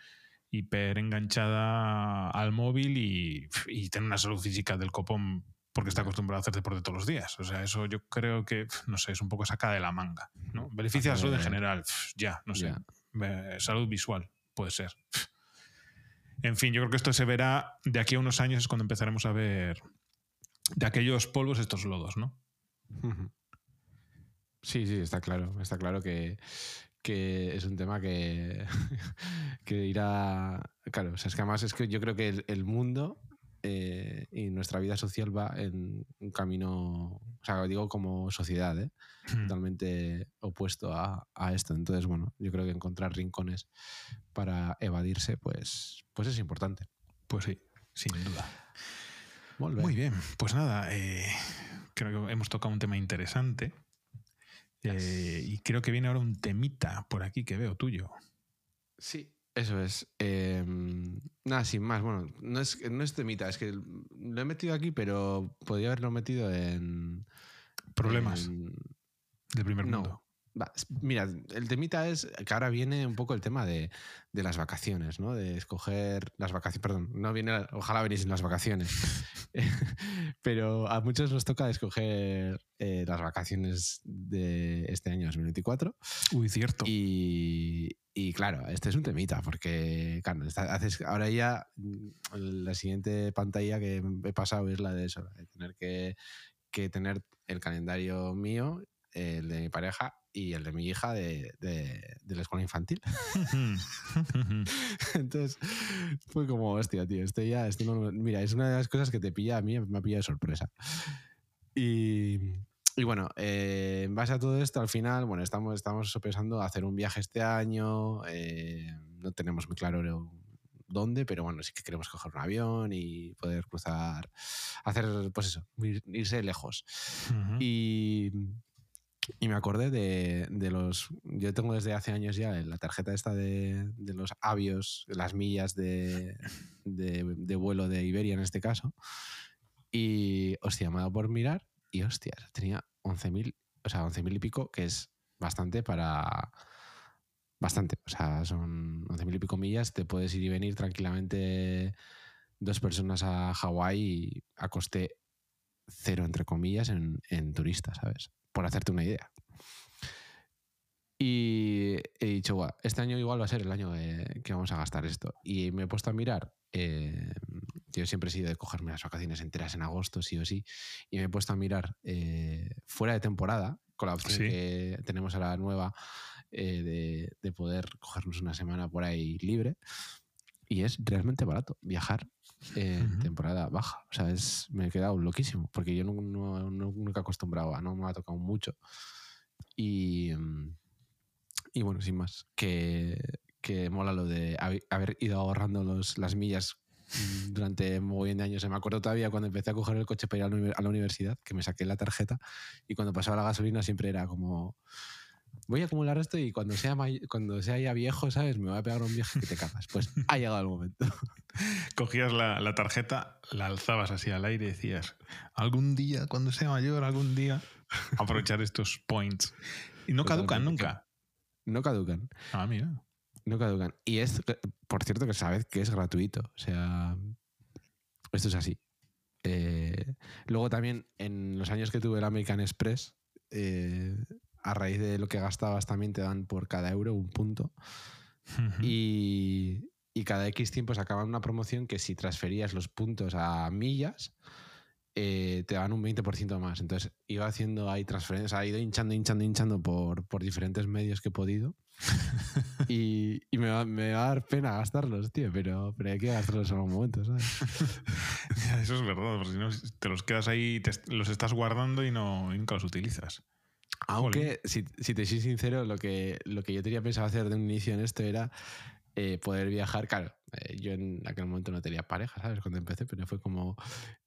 hiper enganchada al móvil y, y tener una salud física del copón porque está acostumbrado a hacer deporte todos los días. O sea, eso yo creo que, no sé, es un poco sacada de la manga. ¿no? Beneficia a la salud en general, ya, no sé. ya. Salud visual, puede ser. En fin, yo creo que esto se verá de aquí a unos años, es cuando empezaremos a ver de aquellos polvos estos lodos, ¿no? Sí, sí, está claro. Está claro que, que es un tema que, que irá. Claro, es que además es que yo creo que el mundo eh, y nuestra vida social va en un camino, o sea, digo como sociedad, ¿eh? Totalmente opuesto a, a esto. Entonces, bueno, yo creo que encontrar rincones para evadirse, pues, pues es importante. Pues sí, sin duda. Muy bien, pues nada, eh, creo que hemos tocado un tema interesante. Y creo que viene ahora un temita por aquí que veo tuyo. Sí, eso es. Eh, nada, sin más. Bueno, no es, no es temita, es que lo he metido aquí, pero podría haberlo metido en. Problemas en- del primer no. Va, mira, el temita es que ahora viene un poco el tema de, de las vacaciones, ¿no? De escoger las vacaciones. Perdón, no viene. Ojalá viniesen las vacaciones. pero a muchos nos toca escoger eh, las vacaciones de este año 2024. Uy, cierto. Y, y claro, este es un temita, porque claro, está- haces, ahora ya mm, la siguiente pantalla que he pasado es la de eso, de tener que, que tener el calendario mío, el de mi pareja y el de mi hija de, de- de la escuela infantil. Entonces fue como, hostia, tío, esto ya, esto no- mira, es una de las cosas que te pilla a mí, me ha pillado de sorpresa. Y, y bueno, eh, en base a todo esto, al final, bueno, estamos, estamos pensando hacer un viaje este año, eh, no tenemos muy claro dónde, pero bueno, sí que queremos coger un avión y poder cruzar, hacer, pues eso, irse lejos. Y y me acordé de, de, los. Yo tengo desde hace años ya la tarjeta esta de, de los avios, las millas de, de, vuelo de Iberia en este caso. Y, hostia, me ha dado por mirar y, hostia, tenía 11.000, o sea, 11.000 y pico, que es bastante para. Bastante, o sea, son 11.000 y pico millas, te puedes ir y venir tranquilamente dos personas a Hawái a coste cero, entre comillas, en, en turistas, ¿sabes? Por hacerte una idea. Y he dicho, guau, este año igual va a ser el año que vamos a gastar esto. Y me he puesto a mirar, eh, yo siempre he sido de cogerme las vacaciones enteras en agosto, sí o sí, y me he puesto a mirar eh, fuera de temporada, con la opción que tenemos ahora nueva eh, de, poder cogernos una semana por ahí libre. Y es realmente barato viajar en temporada baja. O sea, es, me he quedado loquísimo, porque yo no, nunca he acostumbrado a, no me ha tocado mucho. Y, mm, y bueno, sin más, que, que mola lo de haber ido ahorrando los, las millas mm, durante muy bien de años. Se me acuerdo todavía cuando empecé a coger el coche para ir a la universidad, que me saqué la tarjeta y cuando pasaba la gasolina siempre era como voy a acumular esto y cuando sea, cuando sea ya viejo, ¿sabes? Me voy a pegar un viaje que te cagas. Pues ha llegado el momento. Cogías la, la, tarjeta, la alzabas así al aire y decías, algún día, cuando sea mayor, algún día, aprovechar estos points. Y no caducan nunca. No caducan. Ah, mira. No caducan. Y es, por cierto, que sabes que es gratuito. O sea, esto es así. Eh, luego también, en los años que tuve el American Express, eh, a raíz de lo que gastabas también te dan por cada euro un punto. y, y, cada X tiempo sacaban una promoción que si transferías los puntos a millas, eh, te dan un 20% más. Entonces iba haciendo ahí transferencias, ha ido hinchando, hinchando, hinchando por, por diferentes medios que he podido. y, y me, va, me, va, a dar pena gastarlos, tío, pero, pero hay que gastarlos en algún momento, ¿sabes? Eso es verdad, porque si no te los quedas ahí, te, los estás guardando y, no, y nunca los utilizas. Aunque, si, te soy sincero, lo que, lo que yo tenía pensado hacer de un inicio en esto era eh, poder viajar. Claro, eh, yo en aquel momento no tenía pareja, ¿sabes? Cuando empecé, pero fue como.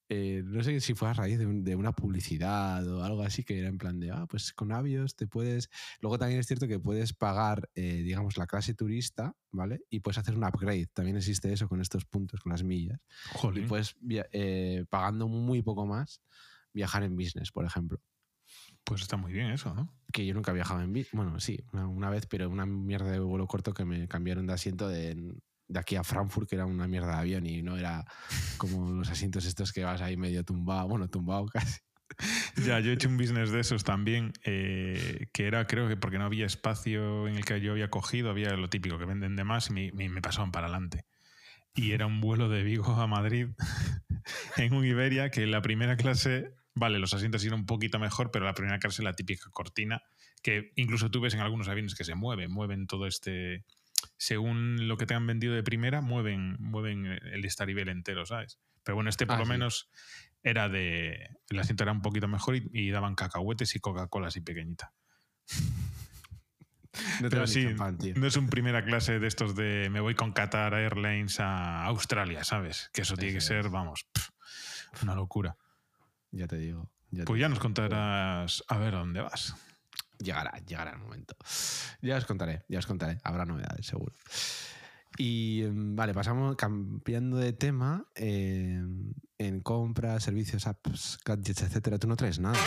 Eh, no sé si fue a raíz de, una publicidad o algo así, que era en plan de, ah, pues con avios te puedes. Luego también es cierto que puedes pagar, digamos, la clase turista, ¿vale? Y puedes hacer un upgrade. También existe eso con estos puntos, con las millas. Y puedes, pagando muy poco más, viajar en business, por ejemplo. Pues está muy bien eso, ¿no? Que yo nunca viajaba en bici. Bueno, sí, una, vez, pero una mierda de vuelo corto que me cambiaron de asiento de, aquí a Frankfurt, que era una mierda de avión y no era como los asientos estos que vas ahí medio tumbado, bueno, tumbado casi. Ya, yo he hecho un business de esos también, eh, que era, creo que porque no había espacio en el que yo había cogido, había lo típico que venden de más y me, me pasaban para adelante. Y era un vuelo de Vigo a Madrid en un Iberia que la primera clase Vale, los asientos iban un poquito mejor, pero la primera clase la típica cortina, que incluso tú ves en algunos aviones que se mueven, mueven todo este. Según lo que te han vendido de primera, mueven, mueven el estaribel entero, ¿sabes? Pero bueno, este por ah, lo menos era de. El asiento era un poquito mejor y, daban cacahuetes y Coca-Cola así pequeñita. Pero sí, no es un primera clase de estos de me voy con Qatar Airlines a Australia, ¿sabes? Que eso tiene que ser, vamos, una locura. Ya te digo. pues ya nos contarás a ver a dónde vas. Llegará, llegará el momento. Ya os contaré, ya os contaré. Habrá novedades, seguro. Y em, vale, pasamos cambiando de tema em, en compras, servicios, apps, gadgets, etcétera. Tú no traes nada.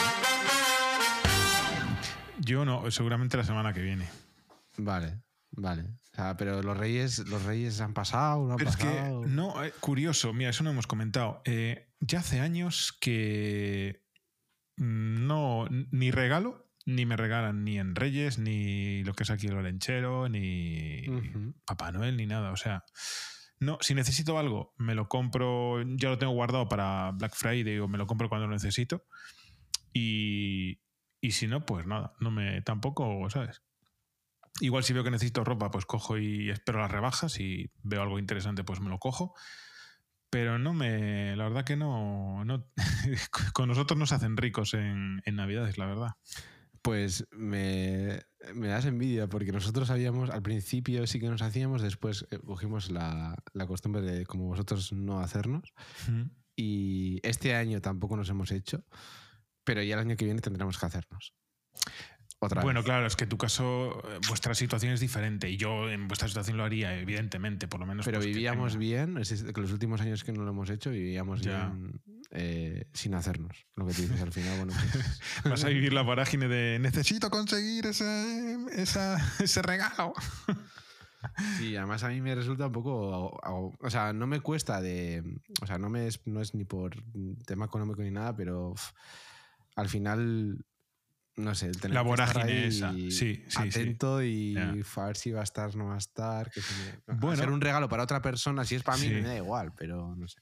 Yo no, seguramente la semana que viene. Vale, vale. pero los reyes, los reyes han pasado, no Es que, no, eh, curioso, mira, eso no hemos comentado. Eh, ya hace años que no, ni regalo, ni me regalan ni en Reyes, ni lo que es aquí el Olenchero, ni Papá Noel, ni nada. O sea, no, si necesito algo, me lo compro, ya lo tengo guardado para Black Friday o me lo compro cuando lo necesito. Y, y si no, pues nada, no me tampoco, ¿sabes? Igual si veo que necesito ropa, pues cojo y espero las rebajas y veo algo interesante, pues me lo cojo pero no me. La verdad que no. no con nosotros nos hacen ricos en, en, Navidades, la verdad. Pues me, me das envidia porque nosotros habíamos, al principio sí que nos hacíamos, después eh, cogimos la, la costumbre de, como vosotros, no hacernos. Mm. Y este año tampoco nos hemos hecho, pero ya el año que viene tendremos que hacernos. Otra Bueno, vez. claro, es que tu caso, eh, vuestra situación es diferente y yo en vuestra situación lo haría, evidentemente, por lo menos. Pero pues, vivíamos bien, es que los últimos años que no lo hemos hecho, vivíamos Ya. bien eh, sin hacernos. Lo que tú dices al final, bueno, pues, Vas a vivir la vorágine de necesito conseguir ese, esa- ese regalo. Sí, además a mí me resulta un poco. O sea, no me cuesta de. O sea, no, me es, no es ni por tema económico ni nada, pero al final. No sé, el tener La que estar vorágine esa. Sí, sí, sí. atento y Ya. a ver si va a estar, no va a estar. Que me- Bueno. hacer un regalo para otra persona, si es para mí, Sí. me da igual, pero no sé.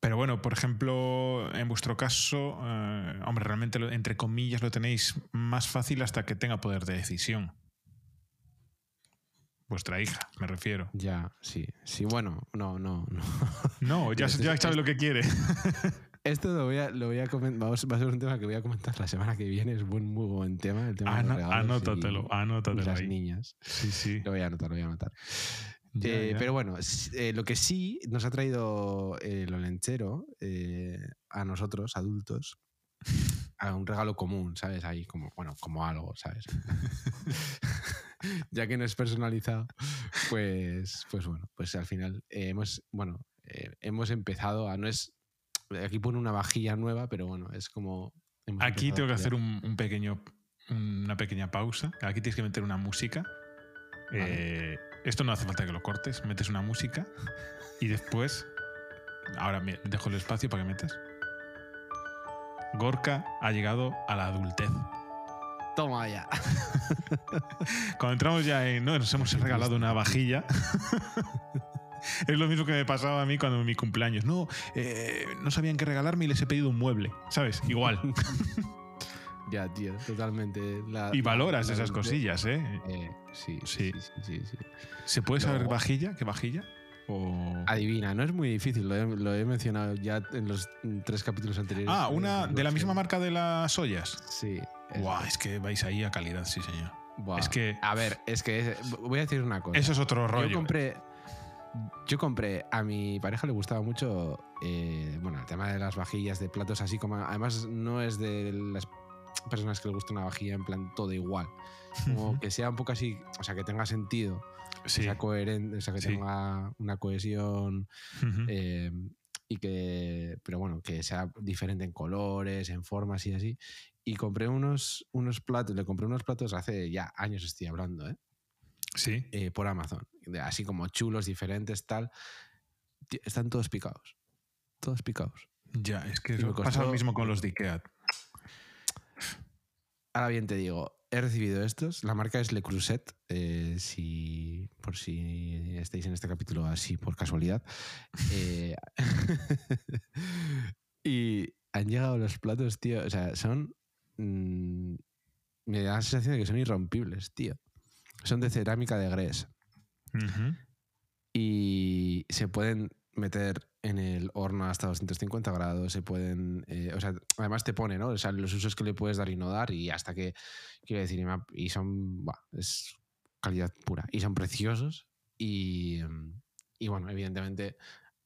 Pero bueno, por ejemplo, en vuestro caso, eh, hombre, realmente lo- entre comillas lo tenéis más fácil hasta que tenga poder de decisión. Vuestra hija, me refiero. Ya, sí. Sí, bueno, no, no, no. No, ya, ya sabe lo que quiere. Esto lo voy a, lo voy a comentar. Va a ser un tema que voy a comentar la semana que viene. Es buen, muy buen tema. El tema de los regalos anótatelo, y- anótatelo las ahí. niñas. Sí, sí. Lo voy a anotar, lo voy a anotar. Ya, Eh, ya. Pero bueno, eh, lo que sí nos ha traído eh, el olenchero eh, a nosotros, adultos, a un regalo común, ¿sabes? Ahí como, bueno, como algo, ¿sabes? ya que no es personalizado, pues, pues bueno, pues al final hemos, bueno, hemos empezado a, no es, aquí pone una vajilla nueva, pero bueno, es como... Aquí tengo que hacer un, un pequeño, una pequeña pausa. Aquí tienes que meter una música. Vale. Eh, esto no hace falta que lo cortes. Metes una música y después. Ahora dejo el espacio para que metas. Gorka ha llegado a la adultez. Toma ya. Cuando entramos ya en. No, nos hemos regalado una vajilla. es lo mismo que me pasaba a mí cuando en mi cumpleaños. No, eh, no sabían qué regalarme y les he pedido un mueble. ¿Sabes? Igual. ya, tío, totalmente. La- y valoras la esas cosillas, ¿eh? Eh, sí, Sí. sí, sí, sí, sí. ¿Se puede saber vajilla? ¿Qué vajilla? O... Adivina, no es muy difícil, lo he, lo he mencionado ya en los tres capítulos anteriores. Ah, Eh, una de la misma marca de las ollas. Sí. Guau, es que vais ahí a calidad, sí, señor. buah. es que- A ver, es que es- voy a decir una cosa. Eso es otro rollo. Yo compré. Yo compré, a mi pareja le gustaba mucho, eh, bueno, el tema de las vajillas, de platos así como, además no es de las personas que le gusta una vajilla en plan todo igual, como que sea un poco así, o sea, que tenga sentido, que sea coherente, o sea, que Sí. tenga una cohesión eh, y que, pero bueno, que sea diferente en colores, en formas y así. Y compré unos, unos platos, le compré unos platos hace ya años estoy hablando, ¿eh? Sí. eh, por Amazon. Así como chulos, diferentes, tal. Están todos picados. Todos picados. Ya, es que me pasa lo costó- mismo con los de Ikea. Ahora bien, te digo, he recibido estos. La marca es Le Creuset. eh, si, por si estáis en este capítulo así por casualidad. Eh, y han llegado los platos, tío. O sea, son. mm, me da la sensación de que son irrompibles, tío. Son de cerámica de Grés. Y se pueden meter en el horno hasta 250 grados, se pueden, eh, o sea, además te pone, ¿no? O sea, los usos que le puedes dar y no dar y hasta que, quiero decir, y son, es calidad pura y son preciosos y, y bueno, evidentemente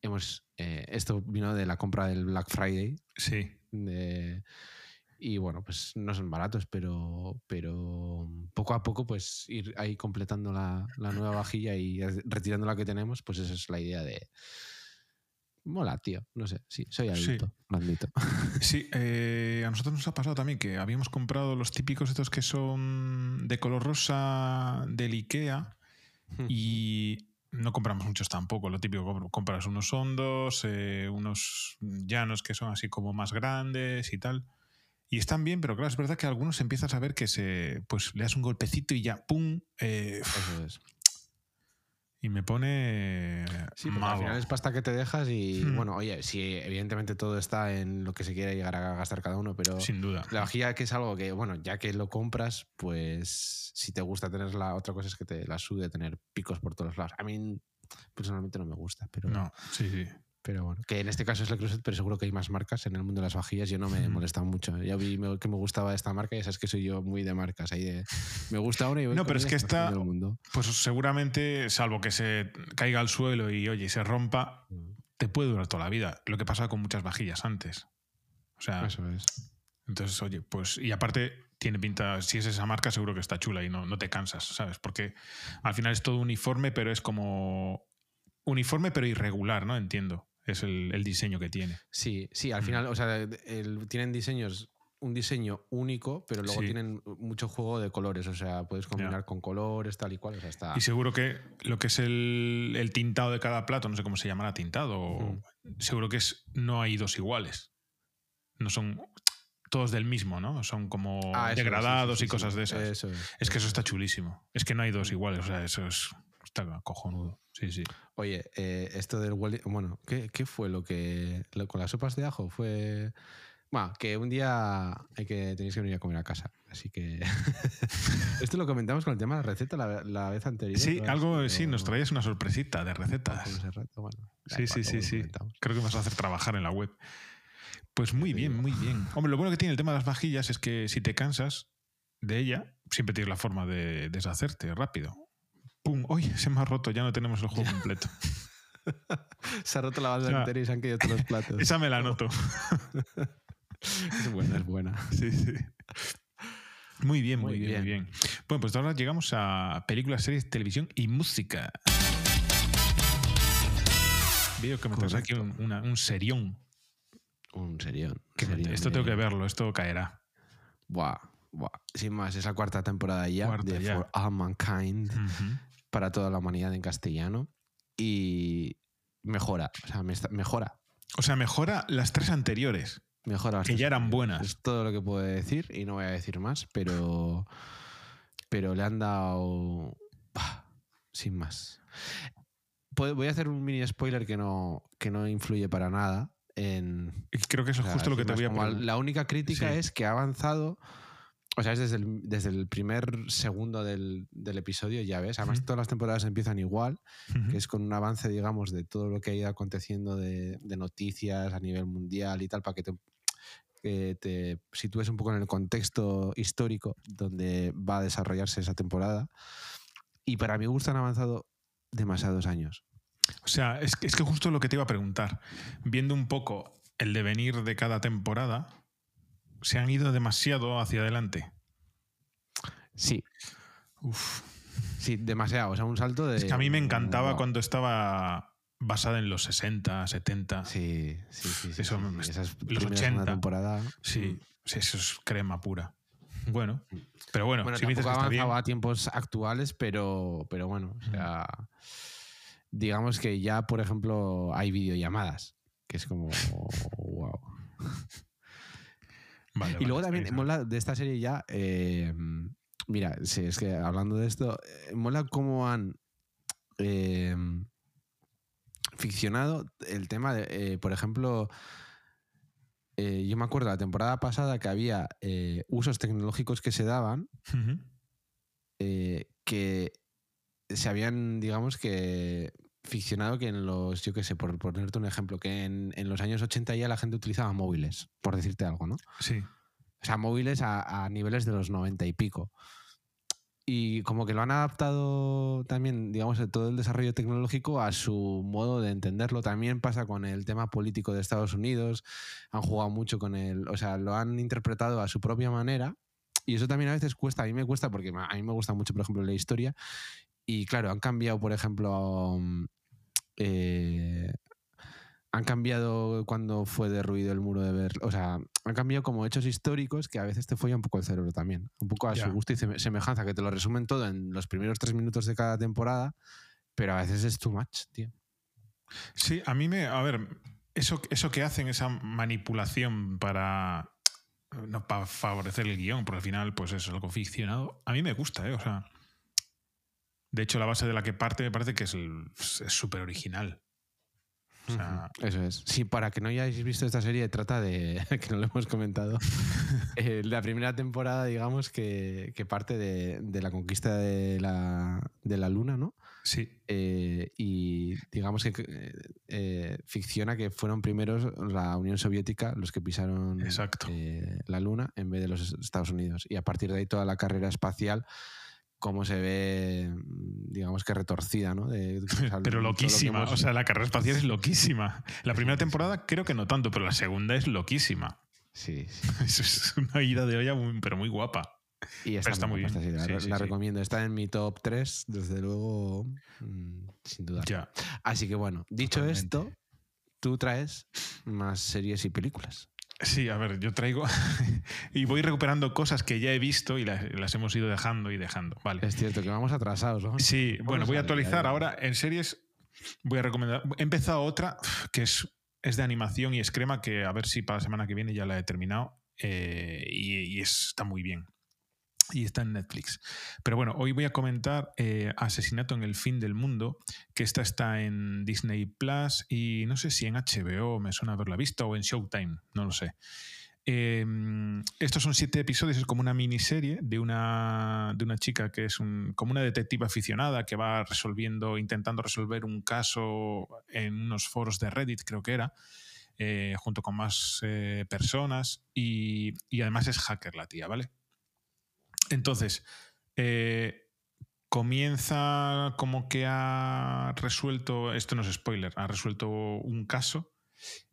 hemos, eh, esto vino de la compra del Black Friday Sí. de- y bueno, pues no son baratos, pero, pero poco a poco, pues ir ahí completando la, la nueva vajilla y retirando la que tenemos, pues esa es la idea de. Mola, tío. No sé, sí, soy Sí. adulto, lo admito. Sí, eh, a nosotros nos ha pasado también que habíamos comprado los típicos estos que son de color rosa del Ikea y no compramos muchos tampoco. Lo típico, compr- compras unos hondos, eh, unos llanos que son así como más grandes y tal. Y están bien, pero claro, es verdad que algunos empiezas a ver que se, pues le das un golpecito y ya, ¡pum! eh, Eso es. y me pone Sí, porque al final es pasta que te dejas y Hmm. bueno, oye, sí, evidentemente todo está en lo que se quiere llegar a gastar cada uno, pero Sin duda. la vajilla que es algo que, bueno, ya que lo compras, pues si te gusta tenerla, otra cosa es que te la sude tener picos por todos lados. A mí personalmente no me gusta, pero, No, sí, sí. Pero bueno, que en este caso es la Creuset, pero seguro que hay más marcas en el mundo de las vajillas. Yo no me molestado mucho. Ya vi que me gustaba esta marca y sabes que soy yo muy de marcas. Ahí de, me gusta una y voy No, pero es que esta- mundo. Pues seguramente, salvo que se caiga al suelo y oye, se rompa, te puede durar toda la vida. Lo que pasa con muchas vajillas antes. O sea, Eso es. entonces, oye, pues. Y aparte, tiene pinta. Si es esa marca, seguro que está chula y no, no te cansas, ¿sabes? Porque al final es todo uniforme, pero es como. Uniforme, pero irregular, ¿no? Entiendo. Es el, el diseño que tiene. Sí, sí, al Mm. final, o sea, el- tienen diseños, un diseño único, pero luego Sí. tienen mucho juego de colores. O sea, puedes combinar con colores, tal y cual. O sea, está. Y seguro que lo que es el, el tintado de cada plato, no sé cómo se llamará tintado, seguro que es no hay dos iguales. No son todos del mismo, ¿no? Son como Ah, eso es, sí, degradados sí, y cosas de esas. Eso es. Es que eso está chulísimo. Es que no hay dos iguales, o sea, eso es está cojonudo. Sí, sí. Oye, eh, esto del Bueno, ¿qué, qué fue lo que. lo- con las sopas de ajo? Fue. Bueno, que un día hay que tenéis que venir a comer a casa. Así que. esto lo comentamos con el tema de la receta la, la vez anterior. Sí, ¿no? algo, Pero- sí, nos traías una sorpresita de recetas. bueno, Sí, sí, sí, sí. Creo que vas a hacer trabajar en la web. Pues muy bien, muy bien. Hombre, lo bueno que tiene el tema de las vajillas es que si te cansas de ella, siempre tienes la forma de deshacerte rápido. ¡Pum! ¡Uy! Se me ha roto, ya no tenemos el juego completo. Se ha roto la sea, entera y se han caído todos los platos. Esa me la anoto. Es buena, es buena. Sí, sí. Muy bien, muy, Muy bien, muy bien. Bueno, pues ahora llegamos a películas, series, televisión y música. Veo que me traes aquí un, una- un serión. Un serión. Que serión esto de- tengo que verlo, esto caerá. Buah, buah. Sin más, es la cuarta temporada ya Cuarta de ya. For All Mankind. Para toda la humanidad en castellano. Y mejora, o sea, me está- mejora. O sea, mejora las tres anteriores, Mejora las que tres ya eran buenas. Es todo lo que puedo decir y no voy a decir más, pero. Pero le han dado. bah, sin más. Voy a hacer un mini spoiler que no, que no influye para nada en, Creo que eso es justo lo que te voy a preguntar. La única crítica Sí. es que ha avanzado. O sea, es desde el, desde el primer segundo del, del episodio, ya ves. Además, Ujú. todas las temporadas empiezan igual, Ujú. que es con un avance, digamos, de todo lo que ha ido aconteciendo de, de noticias a nivel mundial y tal, para que te, que te sitúes un poco en el contexto histórico donde va a desarrollarse esa temporada. Y para mi gusto han avanzado demasiados años. O sea, es que, es que justo lo que te iba a preguntar. Viendo un poco el devenir de cada temporada, se han ido demasiado hacia adelante. Sí, Uf. sí, demasiado. O sea, un salto de. Es que a mí me encantaba Wow. cuando estaba basada en los 60, 70. Sí, sí, sí. sí, Eso sí, sí. Esas los primeras 80. segunda temporada. Sí, sí, eso es crema pura. Bueno, pero bueno, Bueno, si tampoco bien. avanzaba a tiempos actuales, pero, pero bueno, o sea, digamos que ya, por ejemplo, hay videollamadas, que es como, wow. Vale, Y luego también mola de esta serie ya, eh, mira, sí, es que hablando de esto, eh, mola cómo han eh, ficcionado el tema de, eh, por ejemplo, eh, yo me acuerdo la temporada pasada que había usos tecnológicos que se daban que se habían, digamos que ficcionado que en los, yo qué sé, por ponerte un ejemplo, que en, en los años 80 ya la gente utilizaba móviles, por decirte algo, ¿no? Sí. O sea, móviles a, a niveles de los 90 y pico. Y como que lo han adaptado también, digamos, todo el desarrollo tecnológico a su modo de entenderlo. También pasa con el tema político de Estados Unidos. Han jugado mucho con el. O sea, lo han interpretado a su propia manera. Y eso también a veces cuesta. A mí me cuesta porque a mí me gusta mucho, por ejemplo, la historia. Y claro, han cambiado, por ejemplo. mm, eh, han cambiado cuando fue derruido el muro de Berlín. O sea, han cambiado como hechos históricos que a veces te follan un poco el cerebro también. Un poco a su gusto y seme- semejanza, que te lo resumen todo en los primeros tres minutos de cada temporada, pero a veces es too much, tío. Sí, a mí me. A ver, eso, eso que hacen, esa manipulación para. No para favorecer el guion, porque al final, pues es algo ficcionado. A mí me gusta, ¿eh? O sea. De hecho, la base de la que parte me parece que es el- es súper original. O sea, Eso es. Sí, para que no hayáis visto esta serie, trata de, que no lo hemos comentado, eh, la primera temporada, digamos, que, que parte de, de la conquista de la, de la luna, ¿no? Sí. Eh, y digamos que eh, ficciona que fueron primeros la Unión Soviética los que pisaron eh, la Luna en vez de los Estados Unidos. Y a partir de ahí toda la carrera espacial cómo se ve, digamos que retorcida, ¿no? pero loquísima, o sea, la carrera espacial es loquísima. La primera temporada creo que no tanto, pero la segunda es loquísima. Sí. es una ida de olla, pero muy guapa. Y está, muy bien. la, recomiendo. Está en mi top 3, desde luego, mm, sin duda. Ya. Así que bueno, dicho esto, tú traes más series y películas. Sí, a ver, yo traigo y voy recuperando cosas que ya he visto y las, hemos ido dejando y dejando. Vale. Es cierto que vamos atrasados, ¿no? Sí, bueno, voy a actualizar. Ahora en series voy a recomendar. He empezado otra que es, es de animación y es crema, que a ver si para la semana que viene ya la he terminado. Eh, y, está muy bien y está en Netflix. Pero bueno, hoy voy a comentar eh, Asesinato en el fin del mundo, que esta está en Disney Plus y no sé si en HBO me suena haberla visto o en Showtime, no lo sé. Em, estos son siete episodios, es como una miniserie de una, de una chica que es un, como una detective aficionada que va resolviendo, intentando resolver un caso en unos foros de Reddit, creo que era, eh, junto con más eh, personas y, y además es hacker la tía, ¿vale? Entonces, eh, comienza como que ha resuelto, esto no es spoiler, ha resuelto un caso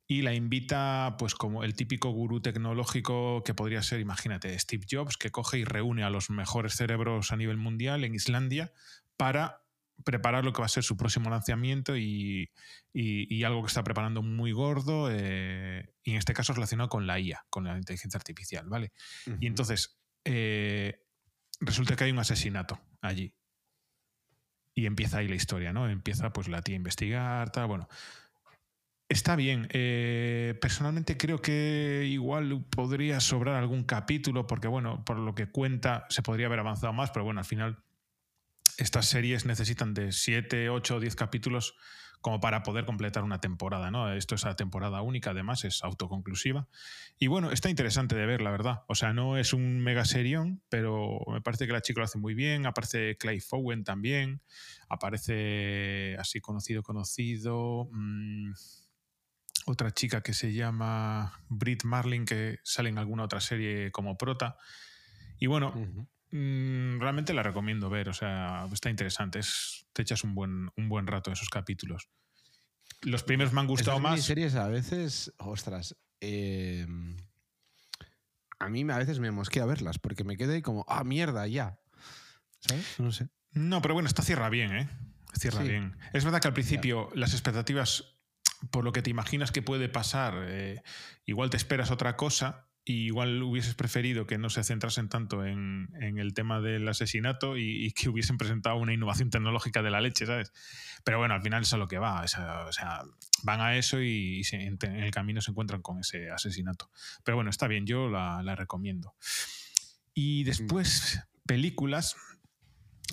y la invita, pues como el típico gurú tecnológico que podría ser, imagínate, Steve Jobs, que coge y reúne a los mejores cerebros a nivel mundial en Islandia para preparar lo que va a ser su próximo lanzamiento y, algo que está preparando muy gordo, eh, y en este caso relacionado con la IA, con la inteligencia artificial, ¿vale? Y entonces, eh, resulta que hay un asesinato allí. Y empieza ahí la historia, ¿no? Empieza pues la tía a investigar, tal, bueno. Está bien. Eh, personalmente creo que igual podría sobrar algún capítulo, porque bueno, por lo que cuenta se podría haber avanzado más, pero bueno, al final estas series necesitan de 7, 8 o 10 capítulos como para poder completar una temporada, ¿no? Esto es a temporada única, además, es autoconclusiva. Y bueno, está interesante de ver, la verdad. O sea, no es un mega serión, pero me parece que la chica lo hace muy bien. Aparece Clay Fowen también. Aparece así conocido, conocido. Mm, otra chica que se llama Brit Marlin, que sale en alguna otra serie como prota. Y bueno, mm, realmente la recomiendo ver, o sea, está interesante. Es, te echas un buen, un buen rato esos capítulos. Los primeros me han gustado más. series a veces, ostras, eh, a mí a veces me mosquea verlas porque me quedo ahí como, ah, mierda, ya. ¿Sabes? No sé. No, pero bueno, esta cierra bien, ¿eh? Cierra bien. Es verdad que al principio las expectativas, por lo que te imaginas que puede pasar, eh, igual te esperas otra cosa y igual hubieses preferido que no se centrasen tanto en, el tema del asesinato y, que hubiesen presentado una innovación tecnológica de la leche, ¿sabes? Pero bueno, al final es a lo que va. O sea, van a eso y, en, el camino se encuentran con ese asesinato. Pero bueno, está bien, yo la, recomiendo. Y después, películas.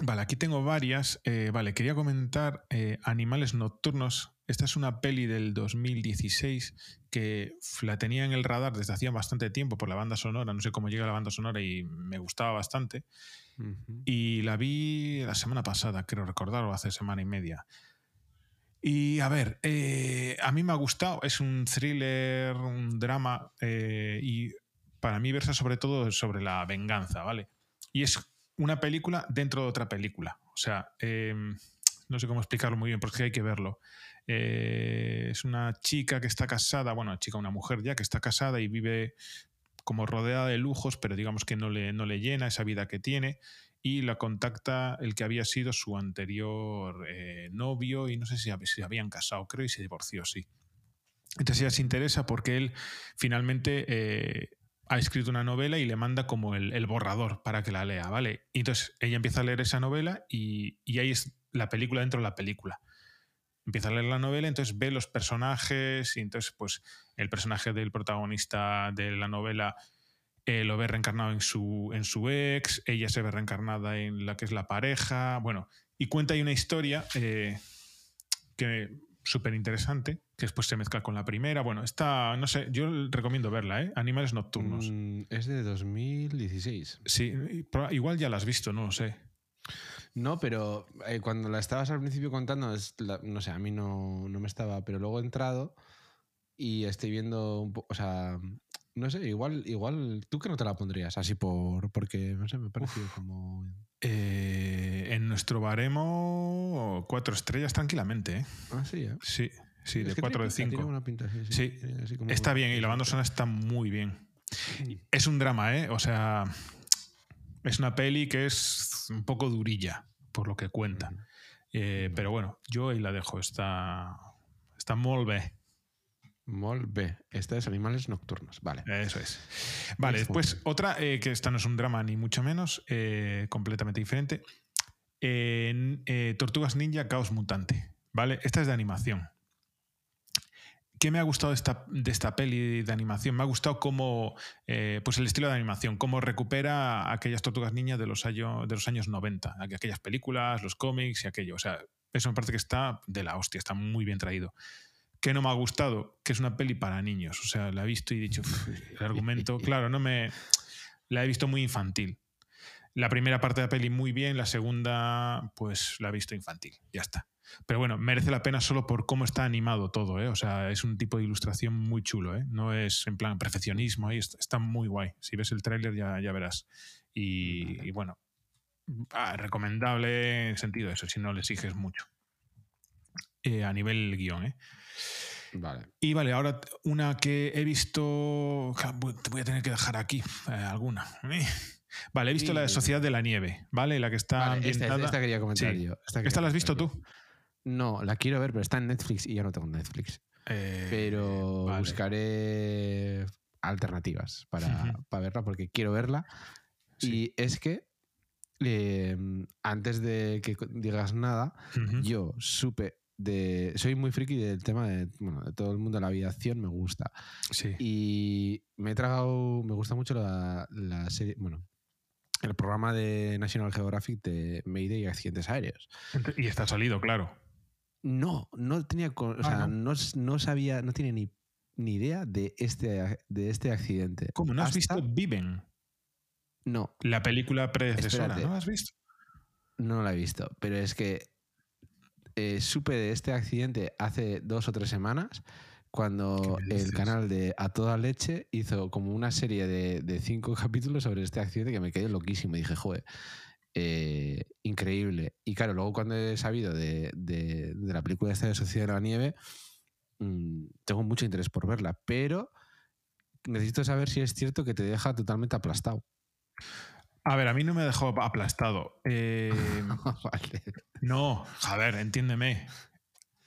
Vale, aquí tengo varias. Eh, vale, quería comentar eh, Animales Nocturnos esta es una peli del 2016 que la tenía en el radar desde hacía bastante tiempo por la banda sonora. No sé cómo llega la banda sonora y me gustaba bastante. Y la vi la semana pasada, creo recordar, o hace semana y media. Y a ver, eh, a mí me ha gustado. Es un thriller, un drama eh, y para mí versa sobre todo sobre la venganza, ¿vale? Y es una película dentro de otra película. O sea, em, no sé cómo explicarlo muy bien porque hay que verlo. Eh, es una chica que está casada, bueno, chica, una mujer ya que está casada y vive como rodeada de lujos, pero digamos que no le, no le llena esa vida que tiene. Y la contacta el que había sido su anterior eh, novio y no sé si, se habían casado, creo, y se divorció, sí. Entonces ella se interesa porque él finalmente eh, ha escrito una novela y le manda como el, borrador para que la lea, ¿vale? Y entonces ella empieza a leer esa novela y, y ahí es la película dentro de la película empieza a leer la novela, entonces ve los personajes y entonces pues el personaje del protagonista de la novela eh, lo ve reencarnado en su, en su ex, ella se ve reencarnada en la que es la pareja, bueno, y cuenta ahí una historia eh, que súper interesante, que después se mezcla con la primera, bueno, está, no sé, yo recomiendo verla, ¿eh? Animales Nocturnos. Mm, es de 2016. Sí, igual ya la has visto, no lo sé. No, pero eh, cuando la estabas al principio contando, es la- no sé, a mí no, no me estaba, pero luego he entrado y estoy viendo un poco, o sea, no sé, igual, igual tú que no te la pondrías así por, porque, no sé, me pareció como... Eh, en nuestro baremo, cuatro estrellas tranquilamente, ¿eh? Ah, sí, ¿eh? Sí, sí, Es de 4 de pinta, tiene 5. buena pinta, sí, sí. Así como- Está bien y la banda sonora está muy bien. Es un drama, ¿eh? O sea, es una peli que es un poco durilla, por lo que cuenta. Eh, pero bueno, yo ahí la dejo. Está, está molt bé. Molt bé. Esta es Animales Nocturnos, vale. Eso es. Vale, Es después muy otra, eh, que esta no es un drama ni mucho menos, eh, completamente diferente. En, Tortugas Ninja Caos Mutante. ¿Vale? Esta es de animación. ¿Qué me ha gustado de esta, de esta peli de animación? Me ha gustado cómo, eh, pues el estilo de animación, cómo recupera aquellas tortugas niñas de los, años, de los años 90, aqu- aquellas películas, los cómics y aquello. O sea, eso me parece que está de la hostia, está muy bien traído. ¿Qué no me ha gustado? Que es una peli para niños. O sea, la he visto y he dicho, "Uf, el argumento, claro, no me. La he visto muy infantil. La primera parte de la peli muy bien, la segunda, pues la he visto infantil. Ya está. Pero bueno, merece la pena solo por cómo está animado todo, ¿eh? O sea, es un tipo de ilustración muy chulo, ¿eh? No es en plan perfeccionismo, ahí está, muy guay. Si ves el tráiler ya, ya verás. Y, y bueno, ah, recomendable en sentido de eso, si no le exiges mucho. Eh, a nivel guion, ¿eh? Vale. Y vale, ahora una que he visto. Te voy a tener que dejar aquí eh, alguna. Vale, he visto Sí, la de. Sociedad de la Nieve, ¿vale? La que está Vale, esta, esta quería comentar Sí. yo. ¿Esta, quería la has visto tú? No, la quiero ver, pero está en Netflix y yo no tengo Netflix. Eh, Pero vale. buscaré alternativas para, para verla porque quiero verla. Sí. Y es que eh, antes de que digas nada, yo supe de. Soy muy friki del tema de, bueno, de todo el mundo la aviación, me gusta. Sí. Y me he tragado. Me gusta mucho la, la serie. Bueno, el programa de National Geographic de Mayday y accidentes aéreos. Y está salido, claro. No, no tenía. O Ah, sea, ¿no? no, sabía, no tenía ni, ni idea de este, de este accidente. ¿Cómo? ¿No has Hasta- visto Viven? No, La película predecesora, Espérate. ¿no la has visto? no la he visto. Pero es que eh, supe de este accidente hace dos o tres semanas. Cuando ¿Qué me el canal de A Toda Leche hizo como una serie de, de cinco capítulos sobre este accidente que me quedé loquísimo. Dije, joder, eh, increíble. Y claro, luego cuando he sabido de, de- de la película esta de Sociedad de la Nieve, mm, tengo mucho interés por verla, pero necesito saber si es cierto que te deja totalmente aplastado. A ver, a mí no me dejó aplastado. Eh, Vale. no, a ver, entiéndeme.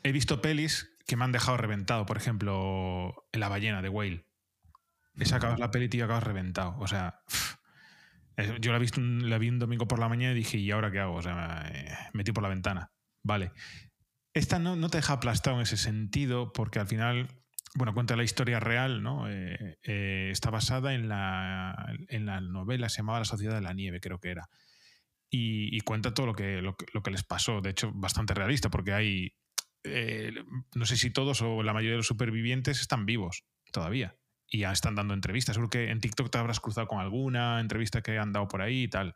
He visto pelis que me han dejado reventado. Por ejemplo, La ballena de Whale. Esa acabas la peli y tío, acabas reventado. O sea, yo la, vi un domingo por la mañana y dije, ¿y ahora qué hago? O sea, me metí por la ventana. Vale. Esta no, no te deja aplastado en ese sentido porque al final, bueno, cuenta la historia real, ¿no? Eh, eh, está basada en la, en la novela, se llamaba La Sociedad de la Nieve, creo que era. Y, cuenta todo lo que, lo, que- lo que les pasó. De hecho, bastante realista porque hay, eh, no sé si todos o la mayoría de los supervivientes están vivos todavía y ya están dando entrevistas. Seguro que en TikTok te habrás cruzado con alguna entrevista que han dado por ahí y tal.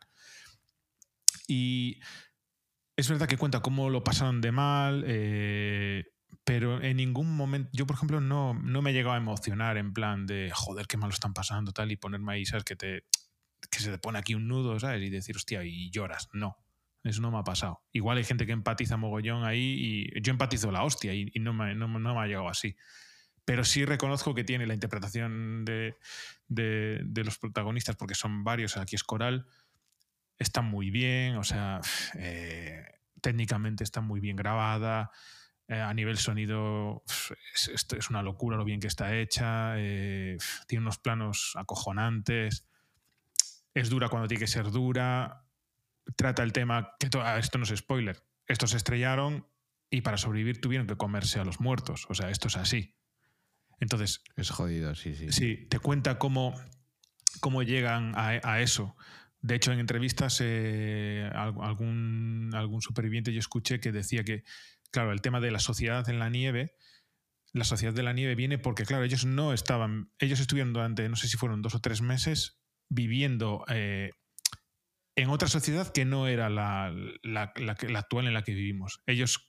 Y es verdad que cuenta cómo lo pasaron de mal, eh, pero en ningún momento, yo por ejemplo no, no me he llegado a emocionar en plan de, joder, qué mal lo están pasando tal y ponerme ahí, ¿sabes? Que, te, que se te pone aquí un nudo, ¿sabes? Y decir, hostia, y lloras. No, eso no me ha pasado. Igual hay gente que empatiza mogollón ahí y yo empatizo la hostia y, y no, me, no, no me ha llegado así. Pero sí reconozco que tiene la interpretación de, de, los protagonistas, porque son varios, aquí es coral, está muy bien, o sea, eh, técnicamente está muy bien grabada, eh, a nivel sonido es, es, una locura lo bien que está hecha, eh, tiene unos planos acojonantes, es dura cuando tiene que ser dura, trata el tema, que to, esto no es spoiler, estos se estrellaron y para sobrevivir tuvieron que comerse a los muertos, o sea, esto es así. Entonces. Es jodido, sí, sí. Sí, te cuenta cómo, cómo llegan a, a eso. De hecho, en entrevistas, eh, algún, algún superviviente yo escuché que decía que, claro, el tema de la sociedad en la nieve, la sociedad de la nieve viene porque, claro, ellos no estaban, ellos estuvieron durante, no sé si fueron dos o tres meses, viviendo eh, en otra sociedad que no era la, la, la actual en la que vivimos. Ellos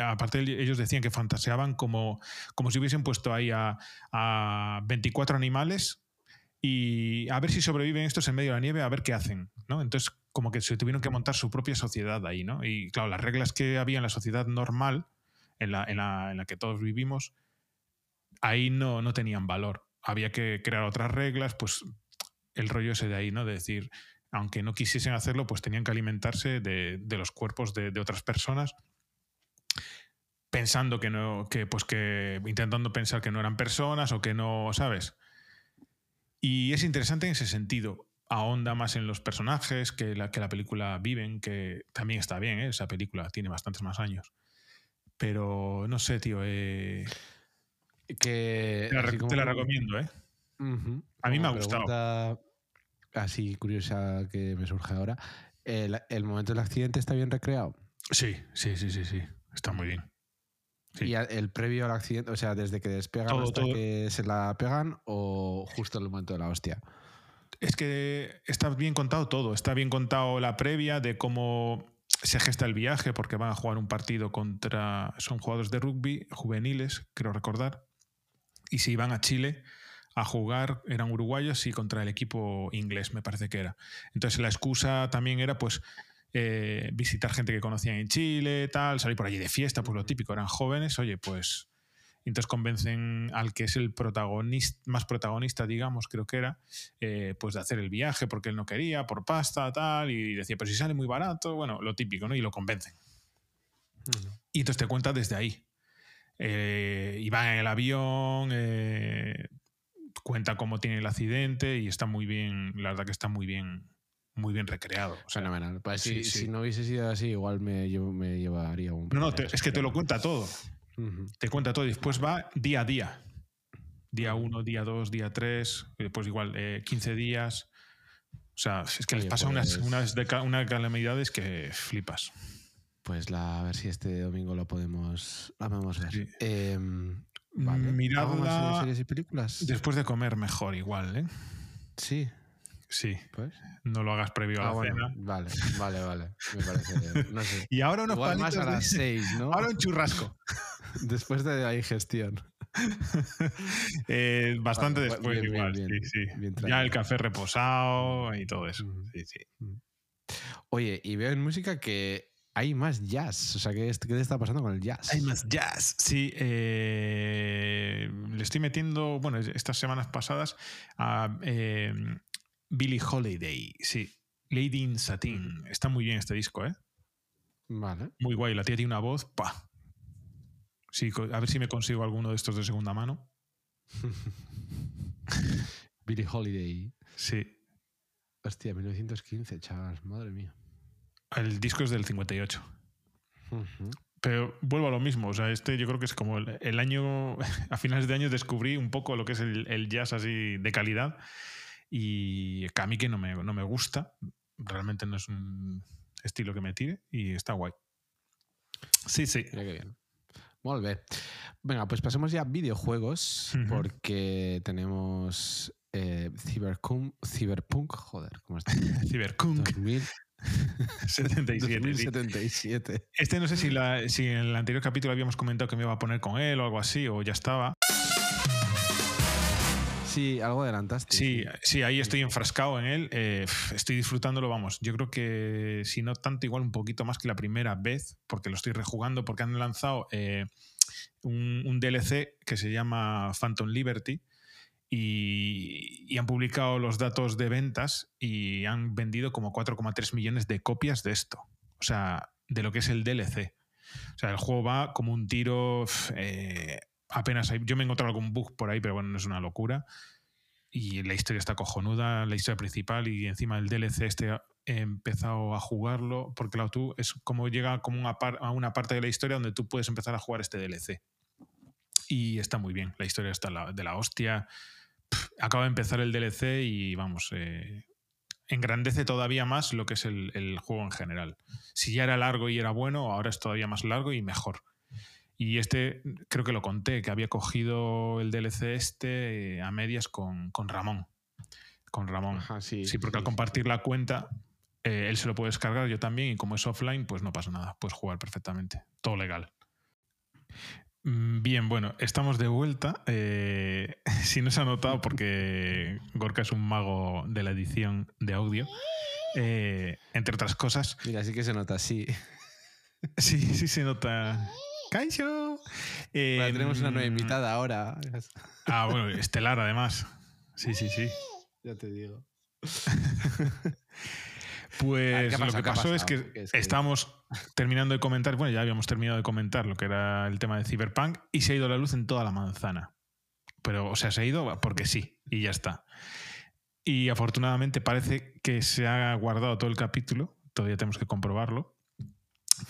aparte ellos decían que fantaseaban como, como si hubiesen puesto ahí a, a, 24 animales y a ver si sobreviven estos en medio de la nieve, a ver qué hacen, ¿no? Entonces, como que se tuvieron que montar su propia sociedad ahí, ¿no? Y claro, las reglas que había en la sociedad normal, en la, en la, en la que todos vivimos, ahí no, no tenían valor. Había que crear otras reglas, pues el rollo ese de ahí, ¿no? De decir, aunque no quisiesen hacerlo, pues tenían que alimentarse de, de los cuerpos de, de, otras personas pensando que no, que pues que intentando pensar que no eran personas o que no, ¿sabes? Y es interesante en ese sentido. Ahonda más en los personajes que la, que la película viven, que también está bien, ¿eh? esa película tiene bastantes más años. Pero no sé, tío. Eh, que, te la, te la recomiendo, ¿eh? A mí me ha gustado. Así curiosa que me surge ahora. ¿El, ¿El momento del accidente está bien recreado? Sí, sí, sí, sí, sí. Está muy bien. ¿Y el previo al accidente, o sea, desde que despegan hasta que se la pegan o justo en el momento de la hostia? Es que está bien contado todo. Está bien contado la previa de cómo se gesta el viaje, porque van a jugar un partido contra. Son jugadores de rugby juveniles, creo recordar. Y si iban a Chile a jugar, eran uruguayos y contra el equipo inglés, me parece que era. Entonces la excusa también era, pues eh, visitar gente que conocían en Chile, tal, salir por allí de fiesta, pues lo típico, eran jóvenes, oye, pues entonces convencen al que es el protagonista, más protagonista, digamos, creo que era, eh, pues de hacer el viaje porque él no quería, por pasta, tal, y decía, pero si sale muy barato, bueno, lo típico, ¿no? Y lo convencen. Y entonces te cuenta desde ahí. Eh, y van en el avión, cuenta cómo tiene el accidente y está muy bien, la verdad que está muy bien muy bien recreado. O sea, Fenomenal. Pues si, no hubiese sido así, igual me, me llevaría un... No, no, es que te lo cuenta todo. Te cuenta todo y después va día a día. Día 1, día 2, día 3, pues igual 15 eh, días. O sea, es que les pasa unas, pues unas, unas calamidades que flipas. Pues la, a ver si este domingo lo podemos, la podemos ver. Sí. Eh, vale. Miradla series y películas. Después de comer mejor igual, ¿eh? Sí. Sí. Pues. No lo hagas previo a ah, la cena. Vale, vale, vale. Me parece. No sé. Y ahora unos Igual más a las seis, ¿no? Ahora un churrasco. después de la digestión. eh, bastante después, igual. Bien, sí, sí. ya el café reposado y todo eso. Sí, sí. Oye, y veo en música que hay más jazz. O sea, ¿qué, qué te está pasando con el jazz? Hay más jazz. Sí, eh, le estoy metiendo, bueno, estas semanas pasadas a eh, Billie Holiday, sí. Lady in Satin. Está muy bien este disco, ¿eh? Vale. Muy guay. La tía tiene una voz, pa. Sí, a ver si me consigo alguno de estos de segunda mano. Billie Holiday. Sí. Hostia, 1915, chaval. Madre mía. El disco es del 58. Pero vuelvo a lo mismo. O sea, este yo creo que es como el, año. A finales de año descubrí un poco lo que es el, el jazz así de calidad y a mí que no me, no me gusta, realmente no es un estilo que me tire y está guay. Sí, sí. Mira qué bien. Muy bien. Venga, pues pasemos ya a videojuegos porque tenemos eh, Cyberpunk, joder, ¿cómo está? Cyberpunk. 77. 2077. Este no sé si, la, si en el anterior capítulo habíamos comentado que me iba a poner con él o algo así, o ya estaba. Sí, algo adelantaste. Sí, sí, ahí estoy enfrascado en él. Eh, estoy disfrutándolo, vamos. Yo creo que si no tanto, igual un poquito más que la primera vez, porque lo estoy rejugando, porque han lanzado eh, un, DLC que se llama Phantom Liberty. Y, y, han publicado los datos de ventas y han vendido como 4,3 millones de copias de esto. O sea, de lo que es el DLC. O sea, el juego va como un tiro. Eh, apenas yo me he encontrado algún bug por ahí, pero bueno, no es una locura. Y la historia está cojonuda, la historia principal y encima el DLC este he empezado a jugarlo porque la tú es como llega como una a una parte de la historia donde tú puedes empezar a jugar este DLC. Y está muy bien, la historia está de la hostia. acaba de empezar el DLC y vamos, eh, engrandece todavía más lo que es el, juego en general. Si ya era largo y era bueno, ahora es todavía más largo y mejor. Y este, creo que lo conté, que había cogido el DLC este eh, a medias con, con Ramón. Con Ramón. sí, sí, porque al compartir la cuenta, eh, él se lo puede descargar, yo también, y como es offline, pues no pasa nada, puedes jugar perfectamente. Todo legal. Mm, Bien, bueno, estamos de vuelta. Eh, si no se ha notado, porque Gorka es un mago de la edición de audio, eh, entre otras cosas. Mira, sí que se nota, sí. Sí, sí se nota. ¡Kaisho! Eh, Bueno, tenemos una nueva mm, invitada ahora. Ah, bueno, estelar además. Sí, sí, sí. Ya te digo. Pues Ah, ¿qué ha lo que ¿Qué ha pasó es que es que- estábamos terminando de comentar, bueno, ya habíamos terminado de comentar lo que era el tema de Cyberpunk y se ha ido la luz en toda la manzana. Pero, o sea, se ha ido porque sí y ya está. Y afortunadamente parece que se ha guardado todo el capítulo, todavía tenemos que comprobarlo.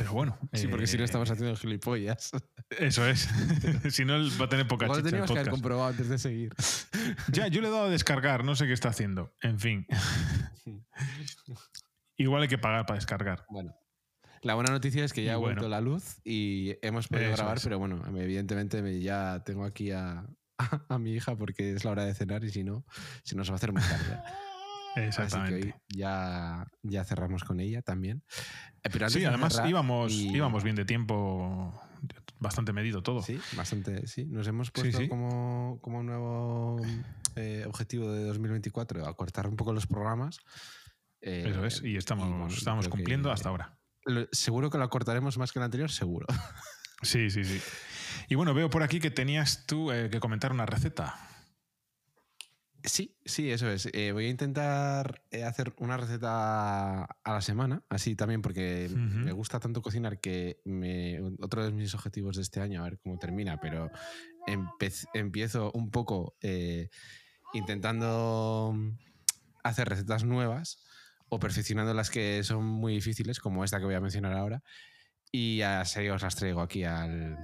Pero bueno. Sí, porque si no eh, estamos haciendo gilipollas. Eso es. si no, va a tener poca lo chicha el teníamos que haber comprobado antes de seguir. Ya, yo le he dado a descargar, no sé qué está haciendo. En fin. Igual hay que pagar para descargar. Bueno. La buena noticia es que ya ha vuelto la luz y hemos podido Eso grabar, es. pero bueno, evidentemente me- ya tengo aquí a, a mi hija porque es la hora de cenar y si no, se nos va a hacer muy tarde. Exactamente. Así que hoy ya, ya cerramos con ella también. Eh, Pero Sí, de además íbamos, y- íbamos bien de tiempo, bastante medido todo. Sí, bastante, sí. Nos hemos puesto sí. Como, como un nuevo eh, objetivo de 2024, acortar un poco los programas. Eh, Eso es, y estamos, bueno, estamos que- cumpliendo hasta ahora. lo- seguro que lo acortaremos más que el anterior, seguro. Sí, sí, sí. Y bueno, veo por aquí que tenías tú eh, que comentar una receta. Sí, sí, eso es. Eh, voy a intentar eh, hacer una receta a la semana, así también porque me gusta tanto cocinar que me, otro de mis objetivos de este año, a ver cómo termina, pero empiezo un poco eh, intentando hacer recetas nuevas o perfeccionando las que son muy difíciles, como esta que voy a mencionar ahora, y así os las traigo aquí al,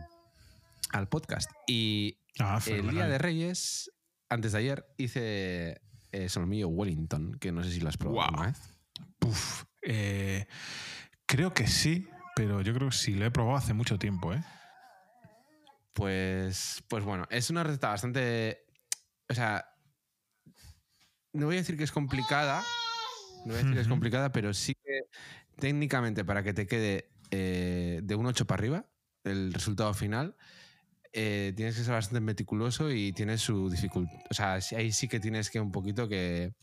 al podcast. Y Ah, el día de Reyes, antes de ayer, hice eh, solomillo Wellington, que no sé si lo has probado alguna vez. Puf, eh, creo que sí, pero yo creo que sí, lo he probado hace mucho tiempo, ¿eh? Pues, pues bueno, es una receta bastante. O sea, no voy a decir que es complicada. No voy a decir que es complicada, pero sí que técnicamente para que te quede eh, de un 8 para arriba, el resultado final, eh, tienes que ser bastante meticuloso y tiene su dificultad. O sea, ahí sí que tienes que un poquito que,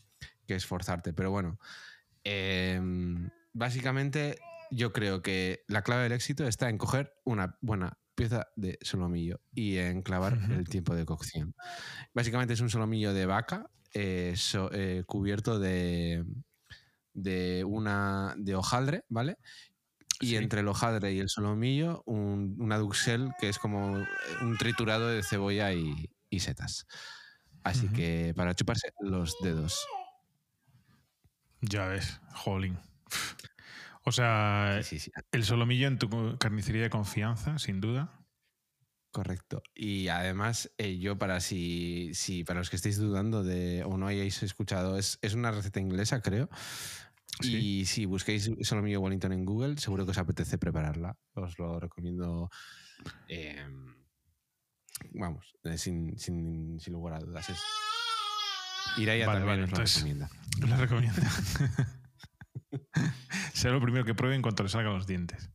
que esforzarte. Pero bueno, em, básicamente yo creo que la clave del éxito está en coger una buena pieza de solomillo y en clavar el tiempo de cocción. Básicamente es un solomillo de vaca eh, so- eh, cubierto de, de una de hojaldre, ¿vale? Y Sí. entre el hojaldre y el solomillo, un, una duxel que es como un triturado de cebolla y, y setas. Así que para chuparse los dedos. Ya ves, jolín. O sea, Sí, sí, sí. el solomillo en tu carnicería de confianza, sin duda. Correcto. Y además, eh, yo para si, si para los que estéis dudando de o no hayáis escuchado, es, es una receta inglesa, creo. Sí. Y si busquéis solomillo Wellington en Google, seguro que os apetece prepararla. Os lo recomiendo. eh, vamos, eh, sin, sin, sin lugar a dudas. Es, Iraya Vale, también vale, os lo entonces- recomienda. La recomiendo. Será lo primero que pruebe en cuanto le salgan los dientes.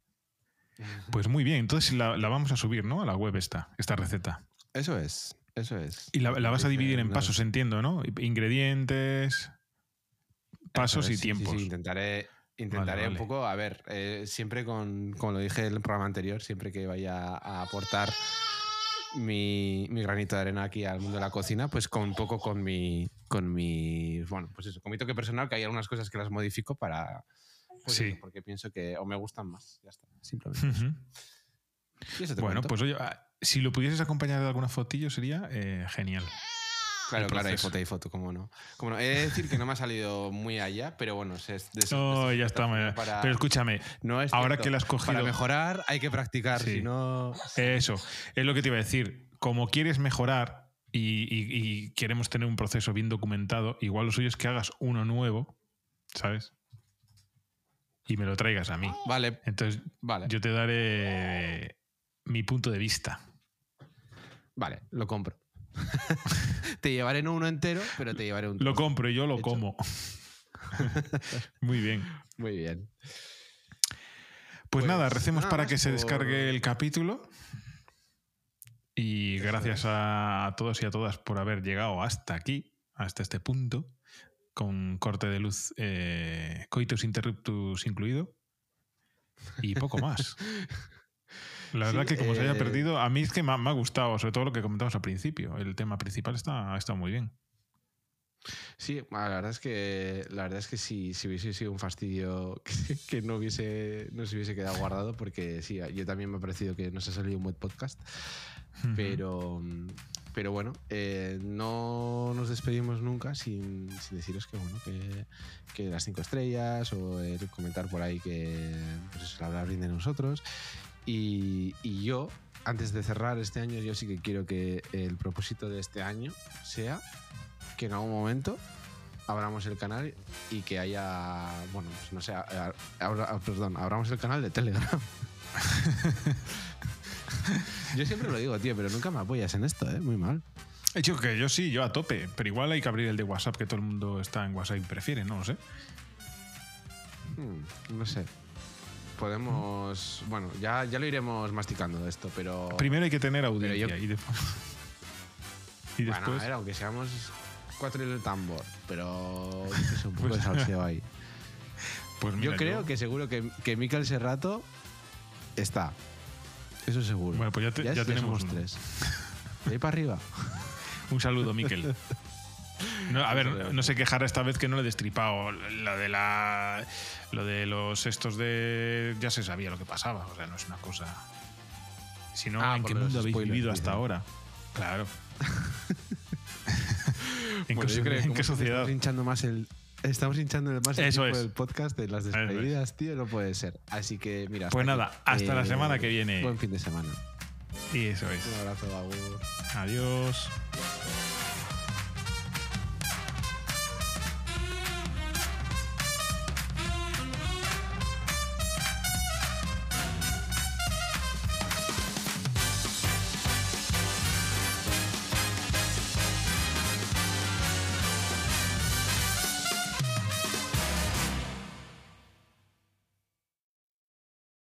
Pues muy bien, entonces la, la vamos a subir, ¿no? A la web esta, esta receta. Eso es, eso es. Y la, la vas a dividir en pasos, entiendo, ¿no? Ingredientes, pasos y sí, tiempos. sí, intentaré intentaré un vale. poco, a ver, eh, siempre con, como lo dije en el programa anterior, siempre que vaya a aportar mi, mi granito de arena aquí al mundo de la cocina, pues con un poco con mi, con mi, bueno, pues eso, con mi toque personal, que hay algunas cosas que las modifico para, pues Sí. eso, porque pienso que o me gustan más, ya está, simplemente. Y eso te Bueno, cuento. pues oye, ah, si lo pudieses acompañar de alguna fotillo sería eh, genial. Claro, claro, hay foto, hay foto, cómo no. Cómo no. He de decir que no me ha salido muy allá, pero bueno, es de ya se está. Pero escúchame, no es ahora cierto. que la has cogido. Para mejorar hay que practicar, Sí. si no... Eso, es lo que te iba a decir. Como quieres mejorar y, y- y queremos tener un proceso bien documentado, igual lo suyo es que hagas uno nuevo, ¿sabes? Y me lo traigas a mí. Vale, Entonces, vale, yo te daré mi punto de vista. vale, lo compro. te llevaré no uno entero, pero te llevaré un Lo trozo. compro y yo lo Hecho. como. Muy bien. Muy bien. Pues, Pues nada, recemos nada para que se descargue el capítulo. Y Eso gracias es. a todos y a todas por haber llegado hasta aquí, hasta este punto, con corte de luz, eh, coitus interruptus incluido. Y poco más. La verdad Sí, que como se haya eh, perdido, a mí es que me ha, me ha gustado, sobre todo lo que comentamos al principio. El tema principal está, está muy bien. Sí, la verdad es que la verdad es que sí, si hubiese sido un fastidio que, que no hubiese no se hubiese quedado guardado porque sí, yo también me ha parecido que nos ha salido un buen podcast, pero pero bueno, eh, no nos despedimos nunca sin, sin deciros que bueno que, que las cinco estrellas o el comentar por ahí que pues eso, hablar bien de nosotros y, y yo antes de cerrar este año yo sí que quiero que el propósito de este año sea que en algún momento abramos el canal y que haya, bueno, pues no sé, a- a- abra- perdón, abramos el canal de Telegram. yo siempre lo digo, tío, pero nunca me apoyas en esto, ¿eh? Muy mal. He dicho que yo sí, yo a tope, pero igual hay que abrir el de WhatsApp, que todo el mundo está en WhatsApp y prefiere, no lo sé. Hmm, no sé. Podemos, bueno, ya, ya lo iremos masticando esto, pero... Primero hay que tener audiencia yo- y, después y Bueno, a ver, aunque seamos cuatro y el tambor, pero sé, un poco Pues- de salseo ahí. pues mira, yo creo que seguro que, que Mikel Serrato está. Eso seguro. Bueno, pues ya, te- ya tenemos somos uno. tres. De ahí para arriba. Un saludo, Miquel. No, a ver, saludo. no se quejará esta vez que no le he destripado. Lo de la. Lo de los estos de. Ya se sabía lo que pasaba. O sea, no es una cosa. Si no, Ah, ¿en qué mundo habéis vivido hasta ahora? Claro. ¿En, Bueno, qué, yo creo que en como qué sociedad? Estamos hinchando más el. Estamos hinchando más el Eso es. del podcast de las es. despedidas, tío, no puede ser. Así que, mira. Pues nada, aquí. hasta la Eh, semana que viene. Buen fin de semana. Y eso es. Un abrazo, Agur. Adiós.